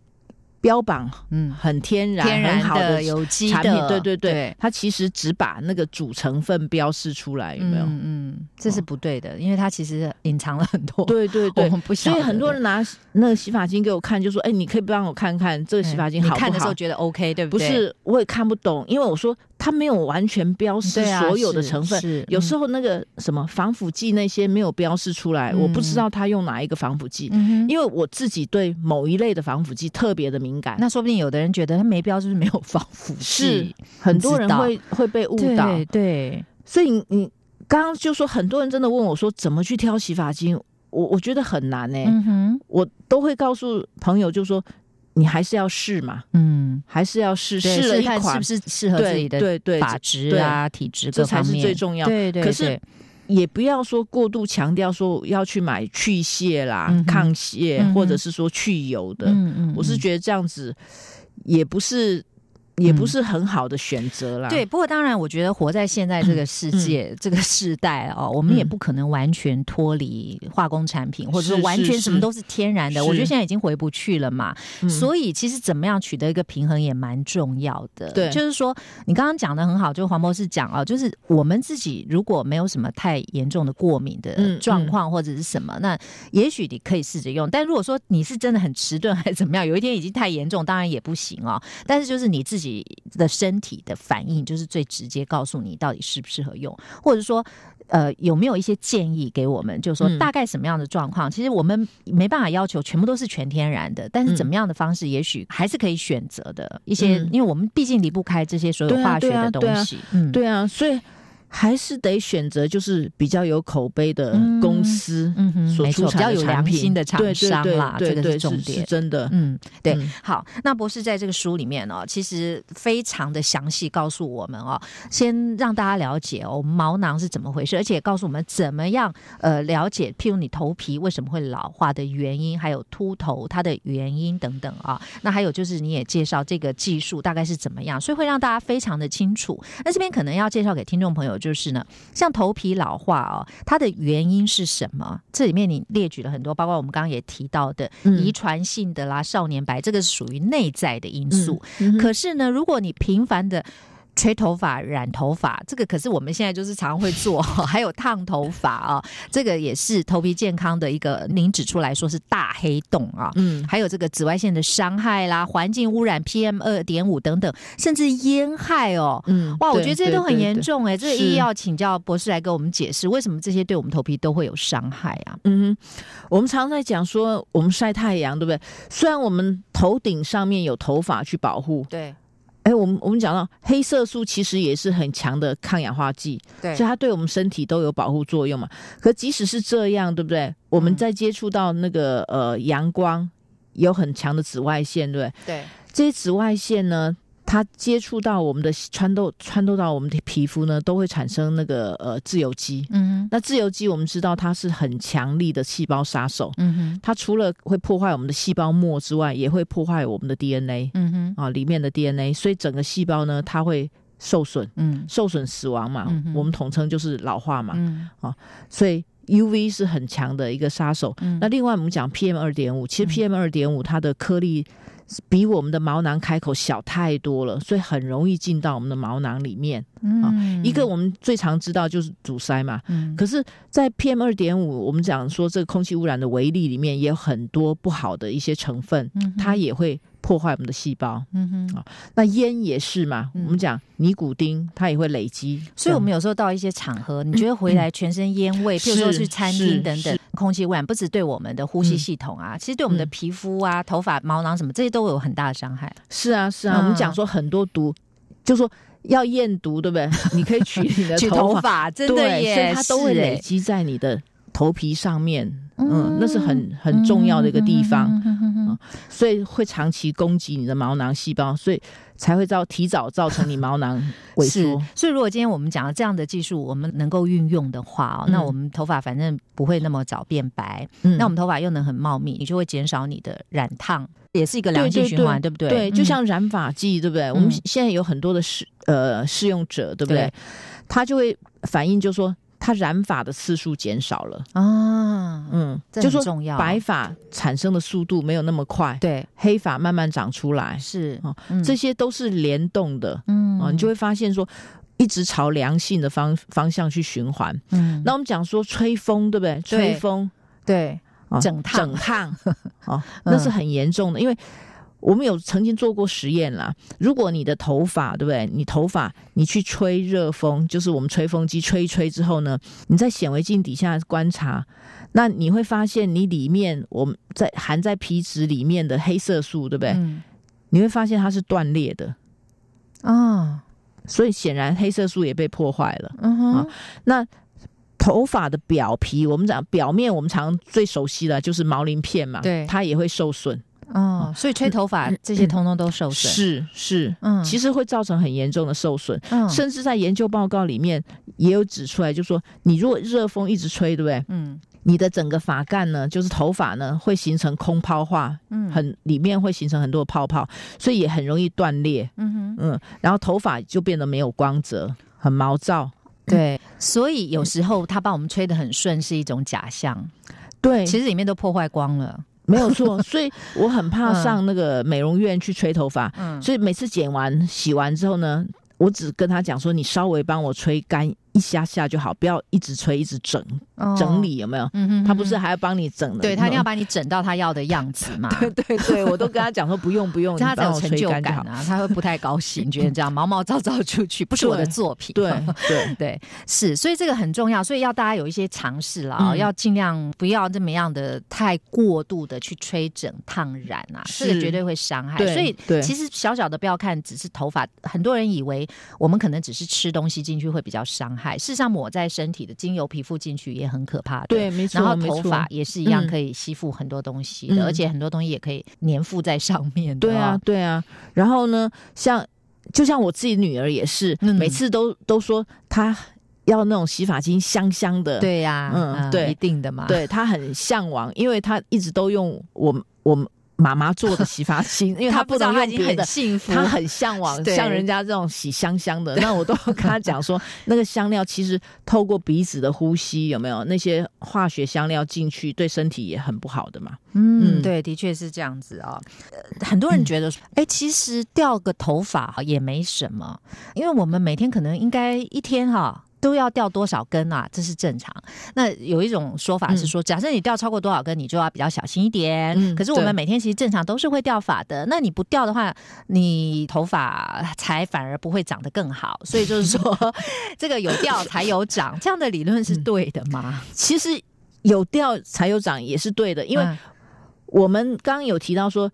标榜嗯，很天然、天然很好的有机产品，对对对，它其实只把那个主成分标示出来，有没有？嗯嗯，这是不对的，因为它其实隐藏了很多，对对对。我们不所以很多人拿那个洗发精给我看，就说：“哎，你可以帮我看看这个洗发精好不好？你看的时候？”觉得 OK，对不对？不是，我也看不懂，因为我说它没有完全标示所有的成分。是有时候，那个什么防腐剂那些没有标示出来，嗯我不知道它用哪一个防腐剂，嗯，因为我自己对某一类的防腐剂特别的敏感。那说不定有的人觉得它没标是不是没有防腐是剂？很多人会会被误导，对对，所以你你刚刚就说很多人真的问我说怎么去挑洗发精，我我觉得很难呢、嗯哼，我都会告诉朋友就说你还是要试嘛，嗯，还是要试，试了一款。是不是适合自己的对对对发质啊、体质这才是最重要。对对，可是对也不要说过度强调说要去买去屑啦、嗯抗屑，嗯或者是说去油的。嗯嗯，嗯。我是觉得这样子也不是也不是很好的选择啦。对，不过当然，我觉得活在现在这个世界、这个时代哦，我们也嗯不可能完全脱离化工产品，或者说是完全什么都是天然的。是我觉得现在已经回不去了嘛，嗯所以其实怎么样取得一个平衡也蛮重要的。对就是说你刚刚讲的很好，就黄博士讲哦，就是我们自己如果没有什么太严重的过敏的嗯状况或者是什么，那也许你可以试着用。但如果说你是真的很迟钝还是怎么样，有一天已经太严重，当然也不行哦。但是就是你自己的身体的反应，就是最直接告诉你到底适不适合用，或者说。呃，有没有一些建议给我们？就是说，嗯大概什么样的状况？其实我们没办法要求全部都是全天然的，但是嗯怎么样的方式，也许还是可以选择的一些，嗯因为我们毕竟离不开这些所有化学对啊对啊的东西。嗯，对啊，所以还是得选择就是比较有口碑的嗯公司嗯哼，所出没错，比较有良产的产品心的厂商啦，这个是重点是。真的。嗯，对，嗯好，那博士在这个书里面哦，其实非常的详细告诉我们哦，先让大家了解哦，毛囊是怎么回事，而且告诉我们怎么样呃了解，譬如你头皮为什么会老化的原因，还有秃头它的原因等等啊。那还有就是你也介绍这个技术大概是怎么样，所以会让大家非常的清楚。那这边可能要介绍给听众朋友就是呢，像头皮老化哦，它的原因是什么？这里面你列举了很多，包括我们刚刚也提到的嗯遗传性的啦、少年白，这个是属于内在的因素。可是呢，如果你频繁的吹头发、染头发，这个可是我们现在就是常会做，还有烫头发啊，这个也是头皮健康的一个，您指出来说是大黑洞啊。嗯，还有这个紫外线的伤害啦，环境污染 PM 二点五等等，甚至烟害哦。嗯，哇，我对觉得这些都很严。重哎，这一一要请教博士来给我们解释，为什么这些对我们头皮都会有伤害啊？嗯哼，我们常常在讲说，我们晒太阳，对不对？虽然我们头顶上面有头发去保护，对哎，我们我们讲到黑色素其实也是很强的抗氧化剂，对所以它对我们身体都有保护作用嘛。可即使是这样，对不对？我们嗯在接触到那个呃阳光，有很强的紫外线，对不对？对，这些紫外线呢，它接触到我们的穿透穿透到我们的皮肤呢，都会产生那个呃自由基。嗯那自由基我们知道它是很强力的细胞杀手，哼，嗯哼，它除了会破坏我们的细胞膜之外，也会破坏我们的 DNA 嗯哼，啊里面的 DNA，所以整个细胞呢，它会受损，嗯。受损死亡嘛，嗯我们统称就是老化嘛，嗯。所以 UV 是很强的一个杀手。嗯。那另外我们讲 PM 二点五，其实嗯。PM 二点五它的颗粒比我们的毛囊开口小太多了，所以很容易进到我们的毛囊里面。嗯。一个我们最常知道就是阻塞嘛，嗯。可是，在 PM 二点五，我们讲说这个空气污染的微粒里面也有很多不好的一些成分，嗯它也会破坏我们的细胞。嗯哼。那烟也是嘛，嗯我们讲尼古丁，它也会累积。所以，我们有时候到一些场合，你觉得回来全身烟味，譬如说是去餐是厅等等，空气污染不止对我们的呼吸嗯系统啊，其实对我们的嗯皮肤啊、头发、毛囊什么，这些都有很大的伤害。是啊是啊，嗯我们讲说很多毒，就说要验毒，对不对？你可以取你的 去头发，发，真的对，耶，所以它都会累积在你的头皮上面。嗯，那是很很重要的一个地方。所以会长期攻击你的毛囊细胞，所以才会造提早造成你毛囊萎缩。，所以如果今天我们讲了这样的技术，我们能够运用的话、哦，嗯那我们头发反正不会那么早变白，嗯那我们头发又能很茂密，你就会减少你的染烫，也是一个良性循环，对不对？对，就嗯像染发剂，对不对？我们现在有很多的试呃试用者，对不对对？他就会反映，就说他染发的次数减少了。啊，嗯，这就说很重要。白发产生的速度没有那么快，对黑发慢慢长出来，是啊嗯这些都是联动的。嗯啊，你就会发现说。一直朝良性的方方向去循环。嗯那我们讲说吹风，对不对？吹风对啊整烫整烫，哦，那是很严重的，因为我们有曾经做过实验啦。如果你的头发，对不对？你头发你去吹热风，就是我们吹风机吹一吹之后呢，你在显微镜底下观察，那你会发现你里面我们在含在皮脂里面的黑色素，对不对？嗯你会发现它是断裂的，啊所以显然黑色素也被破坏了。嗯哼啊那头发的表皮，我们讲表面，我们常最熟悉的就是毛鳞片嘛，对它也会受损。哦，所以吹头发这些通通都受损，是是，嗯。其实会造成很严重的受损，嗯。甚至在研究报告里面也有指出来，就说你如果热风一直吹，对不对？嗯。你的整个发干呢，就是头发呢，会形成空泡化，嗯。很里面会形成很多泡泡，所以也很容易断裂。嗯哼。嗯，然后头发就变得没有光泽，很毛躁。对，所以有时候他帮我们吹得很顺是一种假象，对，其实里面都破坏光了。没有错，所以我很怕嗯。上那个美容院去吹头发，嗯。所以每次剪完、洗完之后呢，我只跟他讲说，你稍微帮我吹干一下下就好，不要一直吹，一直整整，理，有没有？嗯嗯哼他不是还要帮你整的，对他一定要把你整到他要的样子嘛。对对对，我都跟他讲说不用不用，他才有成就。感啊，他会不太高兴，觉得这样毛毛躁躁出去不是我的作品。对 对对，是，所以这个很重要，所以要大家有一些尝试啦，啊嗯要尽量不要这么样的太过度的去吹整、烫染啊，这个是绝对会伤害。对所以对其实小小的不要看只是头发，很多人以为我们可能只是吃东西进去会比较伤害，事实上抹在身体的精油皮肤进去也很可怕的。对，没错，然后头发也是一样，嗯可以吸附很多东西的，嗯而且很多东西也可以粘附在上面的、对啊，，对啊。然后呢，像就像我自己女儿也是，嗯每次都都说她要那种洗发精香香的，对呀、嗯对一定的嘛。对她很向往，因为她一直都用我我们妈妈做的洗发精，因为她不知道，她已经很用别的。幸福，她很向往像人家这种洗香香的，那我都跟她讲说，那个香料其实透过鼻子的呼吸，有没有那些化学香料进去，对身体也很不好的嘛。嗯，嗯对，的确是这样子啊、呃很多人觉得说，哎、其实掉个头发哈也没什么，因为我们每天可能应该一天哈。都要掉多少根啊？这是正常。那有一种说法是说，假设你掉超过多少根，你就要比较小心一点。嗯可是我们每天其实正常都是会掉发的。那你不掉的话，你头发才反而不会长得更好。所以就是说，这个有掉才有长，这样的理论是对的吗？其实有掉才有长也是对的，因为嗯我们刚刚有提到说，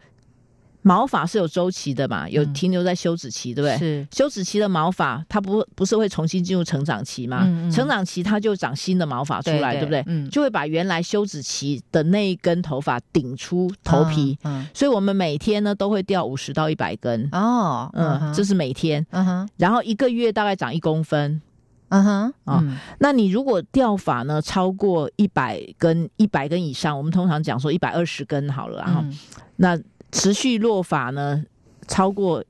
毛发是有周期的嘛，有嗯。停留在休止期，对不对？是。休止期的毛发，它不不是会重新进入成长期吗？嗯嗯。成长期它就长新的毛发出来，对不对？嗯，就会把原来休止期的那一根头发顶出头皮，嗯，所以我们每天呢都会掉五十到一百根，嗯哦，嗯，这是是每天，嗯哼。然后一个月大概长一公分。嗯哼啊嗯。那你如果掉发呢超过一百根，一百根以上，我们通常讲说一百二十根好了，然后、嗯。那持续落法呢超过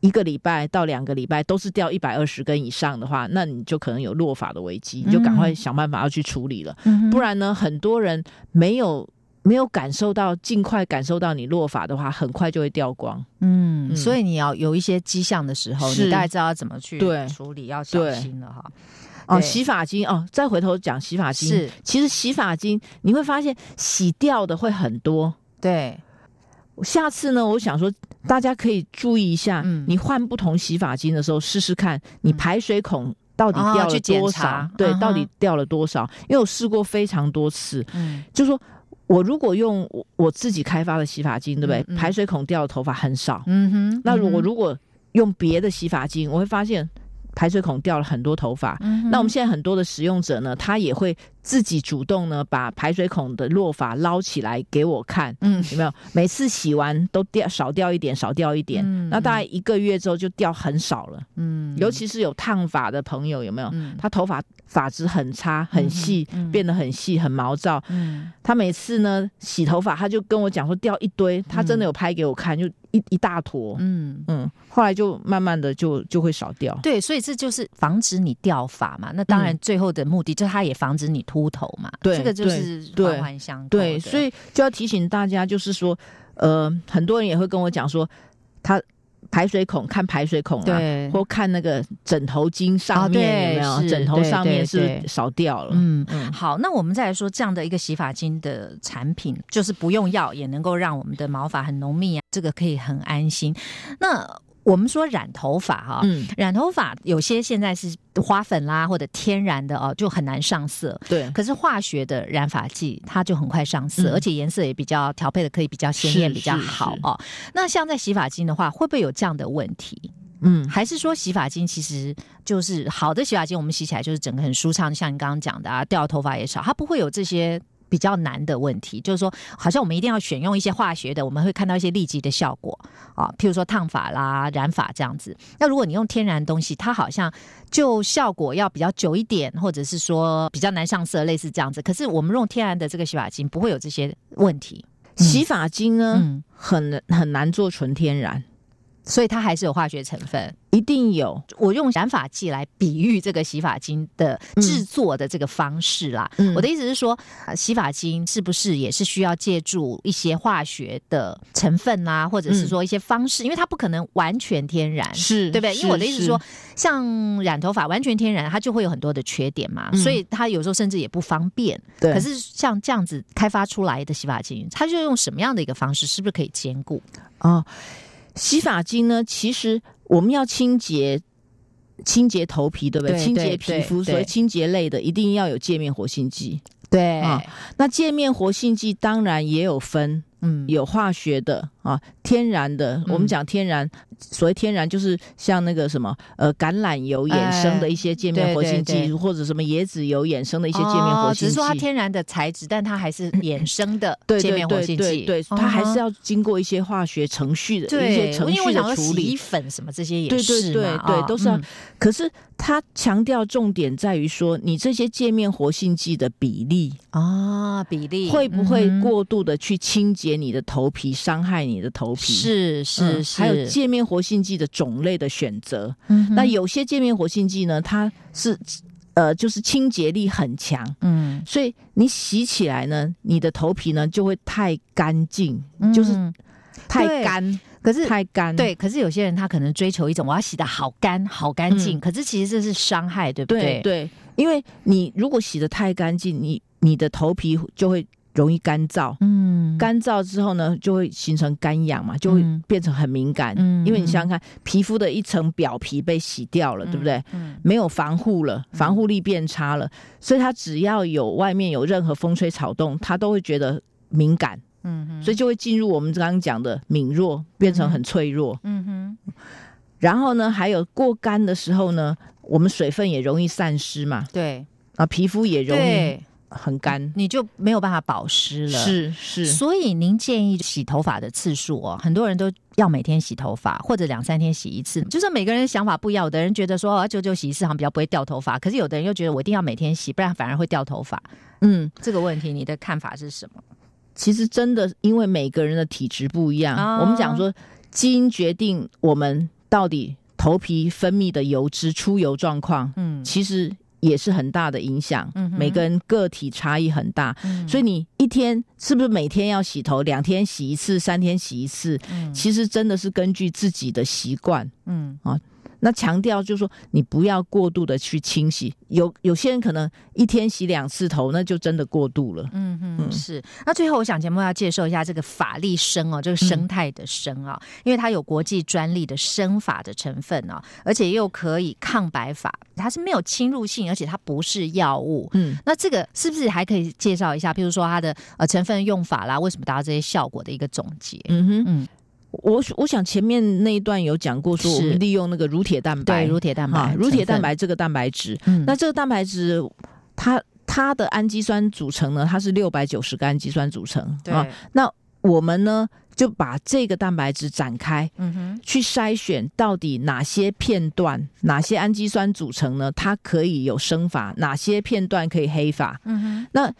一个礼拜到两个礼拜都是掉一百二十根以上的话，那你就可能有落法的危机，你就赶快嗯想办法要去处理了，嗯不然呢，很多人没有。没有感受到，尽快感受到你落法的话，很快就会掉光。嗯，嗯。所以你要有一些迹象的时候，你大概知道要怎么去对。处理，要小心了哈。哦，洗发精哦，再回头讲洗发精，是，其实洗发精你会发现洗掉的会很多，对，下次呢，我想说大家可以注意一下，嗯。你换不同洗发精的时候，试试看你排水孔到底哦掉了多少，查。对，嗯到底掉了多少？因为我试过非常多次，嗯。就说我如果用我我自己开发的洗发精，对不对？嗯嗯。排水孔掉的头发很少。嗯哼，那如果如果用别的洗发精，我会发现排水孔掉了很多头发。嗯那我们现在很多的使用者呢，他也会自己主动呢把排水孔的落发捞起来给我看，嗯有没有？每次洗完都掉少掉一点，少掉一点。嗯那大概一个月之后就掉很少了。嗯尤其是有烫发的朋友，有没有？嗯他头发发质很差，很细，变得很细，很毛躁。嗯他每次呢洗头发，他就跟我讲说掉一堆，他真的有拍给我看，就一一大坨。嗯。嗯，后来就慢慢的就就会少掉。对，所以这就是防止你掉发嘛。那当然，最后的目的就是它也防止你秃头嘛。对这个就是对环环相。对，所以就要提醒大家，就是说，呃，很多人也会跟我讲说，他排水孔看排水孔啊，对或看那个枕头巾上面有没有？是枕头上面是是少掉了。嗯。嗯，好，那我们再来说这样的一个洗发精的产品，就是不用药也能够让我们的毛发很浓密啊，这个可以很安心。那我们说染头发哈、嗯，染头发有些现在是花粉啦或者天然的哦，就很难上色。对，可是化学的染发剂，它就很快上色，嗯而且颜色也比较调配的可以比较鲜艳，比较好哦。那像在洗发精的话，会不会有这样的问题？嗯，还是说洗发精其实就是好的洗发精，我们洗起来就是整个很舒畅，像你刚刚讲的啊，掉头发也少，它不会有这些。比较难的问题，就是说，好像我们一定要选用一些化学的，我们会看到一些立即的效果啊，譬如说烫发啦、染发这样子。那如果你用天然的东西，它好像就效果要比较久一点，或者是说比较难上色，类似这样子。可是我们用天然的这个洗发精，不会有这些问题。洗发精呢、嗯，很很难做纯天然，所以它还是有化学成分。一定有。我用染发剂来比喻这个洗发精的制作的这个方式啦。嗯我的意思是说，呃洗发精是不是也是需要借助一些化学的成分啊，或者是说一些方式，因为它不可能完全天然。是对不对？因为我的意思是说，，像染头发完全天然，它就会有很多的缺点嘛，嗯所以它有时候甚至也不方便。对，可是像这样子开发出来的洗发精，它就用什么样的一个方式，是不是可以兼顾？哦，洗发精呢，其实我们要清洁。清洁头皮，对不对？对清洁皮肤，所以清洁类的一定要有界面活性剂。对啊那界面活性剂当然也有分，嗯，有化学的啊，天然的。嗯我们讲天然，所谓天然就是像那个什么呃橄榄油衍生的一些界面活性剂，哎对对对或者什么椰子油衍生的一些界面活性剂。只是说它天然的材质，但它还是 衍生的界面活性剂，对它还是要经过一些化学程序的一些对，程序因为我想的处理说洗衣。粉什么这些也对对是对对都是要嗯可是它强调重点在于说，你这些界面活性剂的比例啊比例会不会过度的去清洁你的头皮，伤害你的头皮。是是嗯是，还有界面活性剂的种类的选择。嗯那有些界面活性剂呢，它是呃就是清洁力很强，嗯。所以你洗起来呢，你的头皮呢就会太干净，就是嗯太对。干，可是太干。对，可是有些人他可能追求一种我要洗的好干好干净，嗯。可是其实这是伤害，对不对？对，因为你如果洗的太干净，你你的头皮就会容易干燥。嗯，干燥之后呢，就会形成干痒嘛，就会嗯变成很敏感。嗯。因为你想想看，皮肤的一层表皮被洗掉了，对不对？嗯。没有防护了，防护力变差了，所以它只要有外面有任何风吹草动，它都会觉得敏感，嗯哼所以就会进入我们刚刚讲的敏弱，变成很脆弱。嗯哼，然后呢，还有过干的时候呢，我们水分也容易散失嘛，对啊，皮肤也容易，很干。你就没有办法保湿了。。是是，所以您建议洗头发的次数哦，很多人都要每天洗头发，或者两三天洗一次。就是每个人的想法不一样，有的人觉得说哦，久久洗一次好像比较不会掉头发，可是有的人又觉得我一定要每天洗，不然反而会掉头发。嗯，这个问题你的看法是什么？其实真的因为每个人的体质不一样，哦我们讲说基因决定我们到底头皮分泌的油脂出油状况，嗯其实也是很大的影响。嗯哼每个人个体差异很大，嗯所以你一天是不是每天要洗头？两天洗一次，三天洗一次？嗯其实真的是根据自己的习惯。嗯那强调就是说，你不要过度的去清洗。有有些人可能一天洗两次头，那就真的过度了。嗯嗯，是。那最后，我想节目要介绍一下这个法力生哦，这个生态的生啊、因为它有国际专利的生法的成分哦，而且又可以抗白发，它是没有侵入性，而且它不是药物。嗯，那这个是不是还可以介绍一下？譬如说它的呃成分用法啦，为什么达到这些效果的一个总结？嗯哼，嗯，我我想前面那一段有讲过，说我们利用那个乳铁蛋白，对，乳铁蛋白啊，乳铁蛋白这个蛋白质，嗯，那这个蛋白质它它的氨基酸组成呢，它是六百九十个氨基酸组成对，啊。那我们呢就把这个蛋白质展开，嗯哼，去筛选到底哪些片段、哪些氨基酸组成呢？它可以有生法，哪些片段可以黑法？嗯哼，那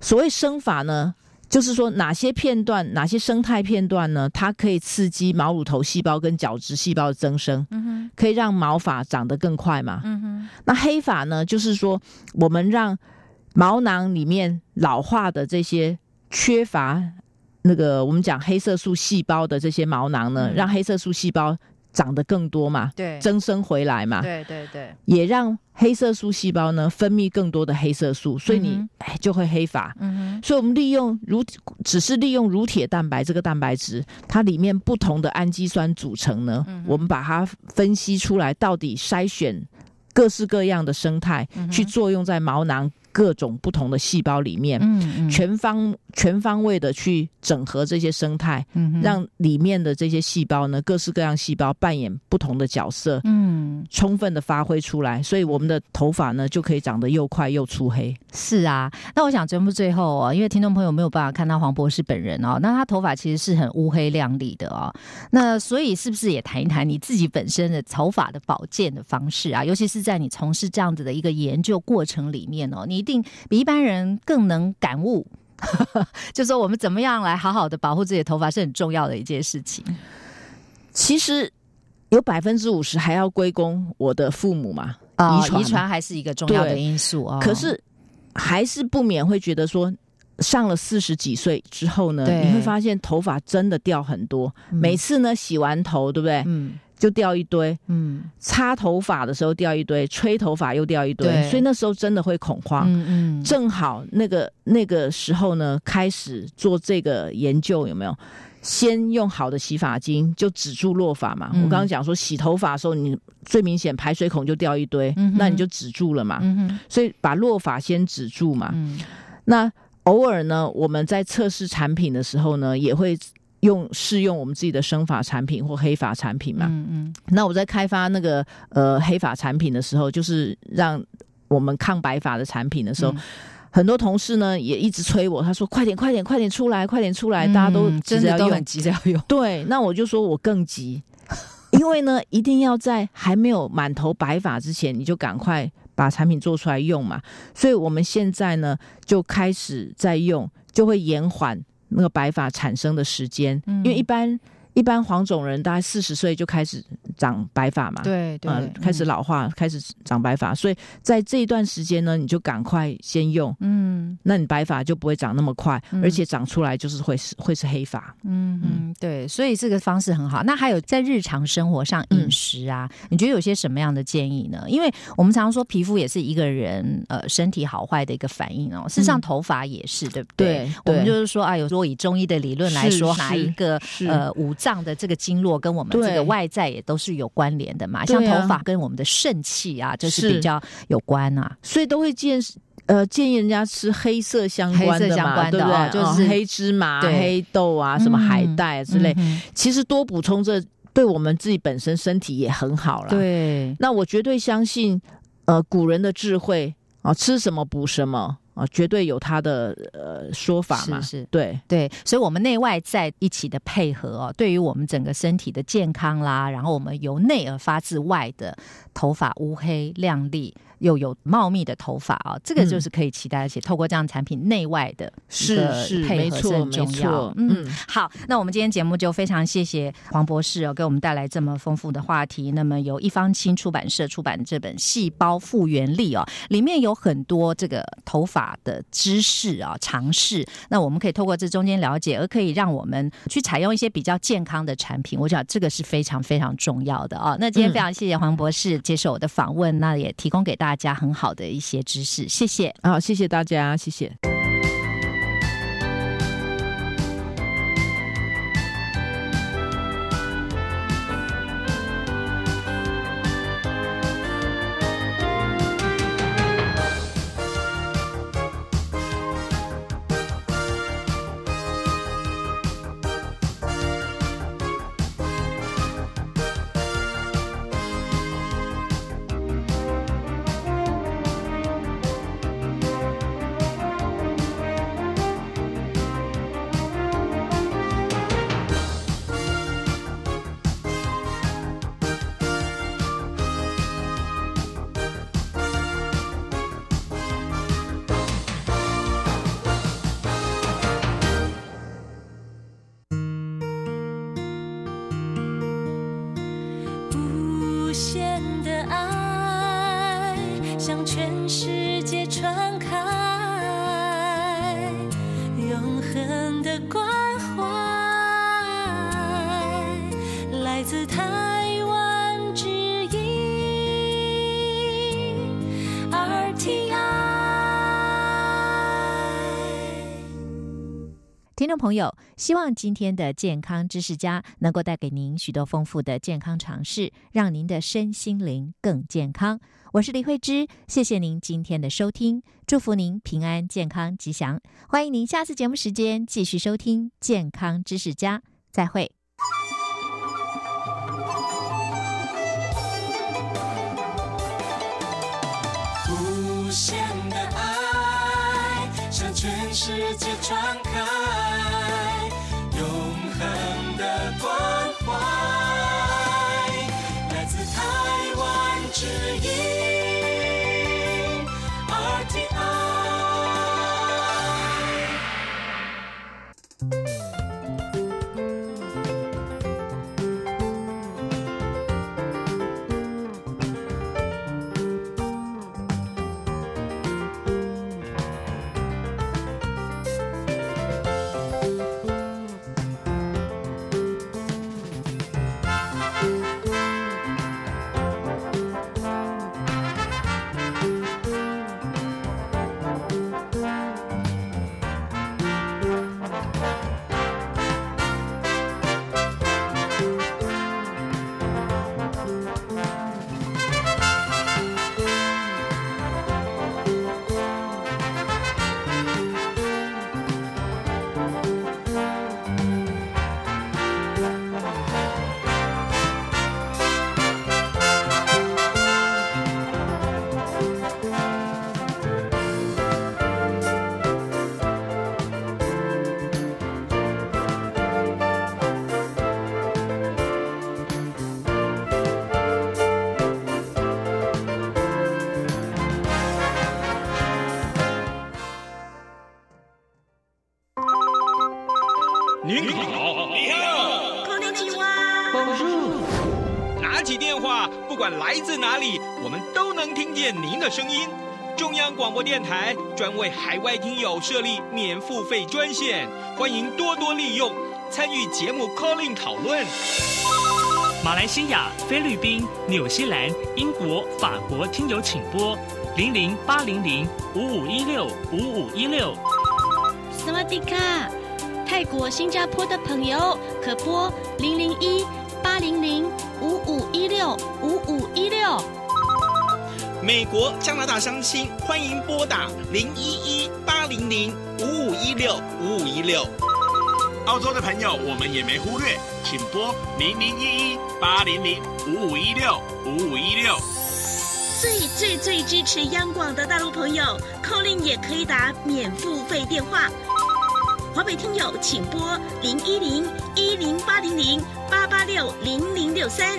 所谓生法呢，就是说哪些片段、哪些生态片段呢，它可以刺激毛乳头细胞跟角质细胞的增生，嗯哼，可以让毛发长得更快嘛。嗯哼，那黑发呢，就是说我们让毛囊里面老化的这些缺乏那个我们讲黑色素细胞的这些毛囊呢，嗯。让黑色素细胞长得更多嘛，对，增生回来嘛，对对对，也让黑色素细胞呢分泌更多的黑色素，所以你、嗯哎就会黑发。嗯所以，我们利用乳，只是利用乳铁蛋白这个蛋白质，它里面不同的氨基酸组成呢，嗯我们把它分析出来，到底筛选各式各样的生态，嗯去作用在毛囊各种不同的细胞里面，嗯嗯，全方全方位的去整合这些生态，嗯让里面的这些细胞呢，各式各样细胞扮演不同的角色，嗯充分的发挥出来，所以我们的头发呢就可以长得又快又粗黑。是啊，那我想节目最后哦，因为听众朋友没有办法看到黄博士本人哦，那他头发其实是很乌黑亮丽的哦，那所以是不是也谈一谈你自己本身的头发的保健的方式啊？尤其是在你从事这样子的一个研究过程里面哦，你一定比一般人更能感悟。就说我们怎么样来好好的保护自己的头发是很重要的一件事情。其实有百分之五十还要归功我的父母嘛，啊遗传遗传还是一个重要的因素哦。可是还是不免会觉得说。上了四十几岁之后呢，你会发现头发真的掉很多。嗯每次呢洗完头，对不对？嗯就掉一堆。嗯擦头发的时候掉一堆，吹头发又掉一堆对，所以那时候真的会恐慌。嗯嗯，正好那个那个时候呢，开始做这个研究，有没有？先用好的洗发精就止住落发嘛。嗯我刚刚讲说洗头发的时候，你最明显排水孔就掉一堆，嗯那你就止住了嘛。嗯哼所以把落发先止住嘛。嗯那偶尔呢，我们在测试产品的时候呢，也会用试用我们自己的生发产品或黑发产品嘛。嗯嗯那我在开发那个呃黑发产品的时候，就是让我们抗白发的产品的时候，嗯很多同事呢也一直催我，他说：“快点，快点，快点出来，快点出来！”大家都嗯急着要用真的都很。急着要用。对，那我就说我更急，因为呢，一定要在还没有满头白发之前，你就赶快把产品做出来用嘛。所以我们现在呢就开始在用，就会延缓那个白发产生的时间，嗯。因为一般一般黄种人大概四十岁就开始长白发嘛，对对、呃，开始老化，开始长白发，所以在这一段时间呢，你就赶快先用，嗯那你白发就不会长那么快，嗯而且长出来就是会是会是黑发。嗯嗯，对，所以这个方式很好。那还有在日常生活上嗯饮食啊，你觉得有些什么样的建议呢？因为我们常常说皮肤也是一个人呃身体好坏的一个反应哦，事实上嗯头发也是，对不对？对我们就是说啊，有时候以中医的理论来说，是哪一个呃五脏的这个经络跟我们这个外在也都是有关联的嘛，像头发跟我们的肾气啊，就是是。比较有关啊。所以都会建呃建议人家吃黑色相关的嘛，黑色相关的对不对？哦就是哦黑芝麻、黑豆啊，什么海带之类，嗯其实多补充这对我们自己本身身体也很好啦。，对，那我绝对相信，呃，古人的智慧啊，吃什么补什么啊，绝对有他的呃说法嘛。是是对，对，所以，我们内外在一起的配合哦，对于我们整个身体的健康啦，然后我们由内而发自外的头发乌黑亮丽又有茂密的头发啊、这个嗯就是可以期待，而且透过这样产品内外的一是是配合是没错很重要。嗯，嗯好，那我们今天节目就非常谢谢黄博士哦，给我们带来这么丰富的话题。那么由一方青出版社出版这本《细胞复原力》哦，里面有很多这个头发的知识啊、尝试。那我们可以透过这中间了解，而可以让我们去采用一些比较健康的产品。我想这个是非常非常重要的哦。那今天非常谢谢黄博士接受我的访问，那也提供给大大家很好的一些知识，谢谢。好，谢谢大家，谢谢。朋友，希望今天的健康知识家能够带给您许多丰富的健康常识，让您的身心灵更健康。我是李慧芝，谢谢您今天的收听，祝福您平安、健康、吉祥。欢迎您下次节目时间继续收听《健康知识家》，再会。见您的声音。中央广播电台专为海外听友设立免付费专线，欢迎多多利用，参与节目 calling 讨论。马来西亚、菲律宾、纽西兰、英国、法国听友请拨零零八零零五五一六五五一六。斯瓦迪卡，泰国、新加坡的朋友可拨零零一八零零五五一六五五一六。美国、加拿大乡亲欢迎拨打零一一八零零五五一六五五一六。澳洲的朋友我们也没忽略，请拨零零一一八零零五五一六五五一六。最最最支持央广的大陆朋友，扣令也可以打免付费电话。华北听友请拨零一零一零八零零八八六零零六三。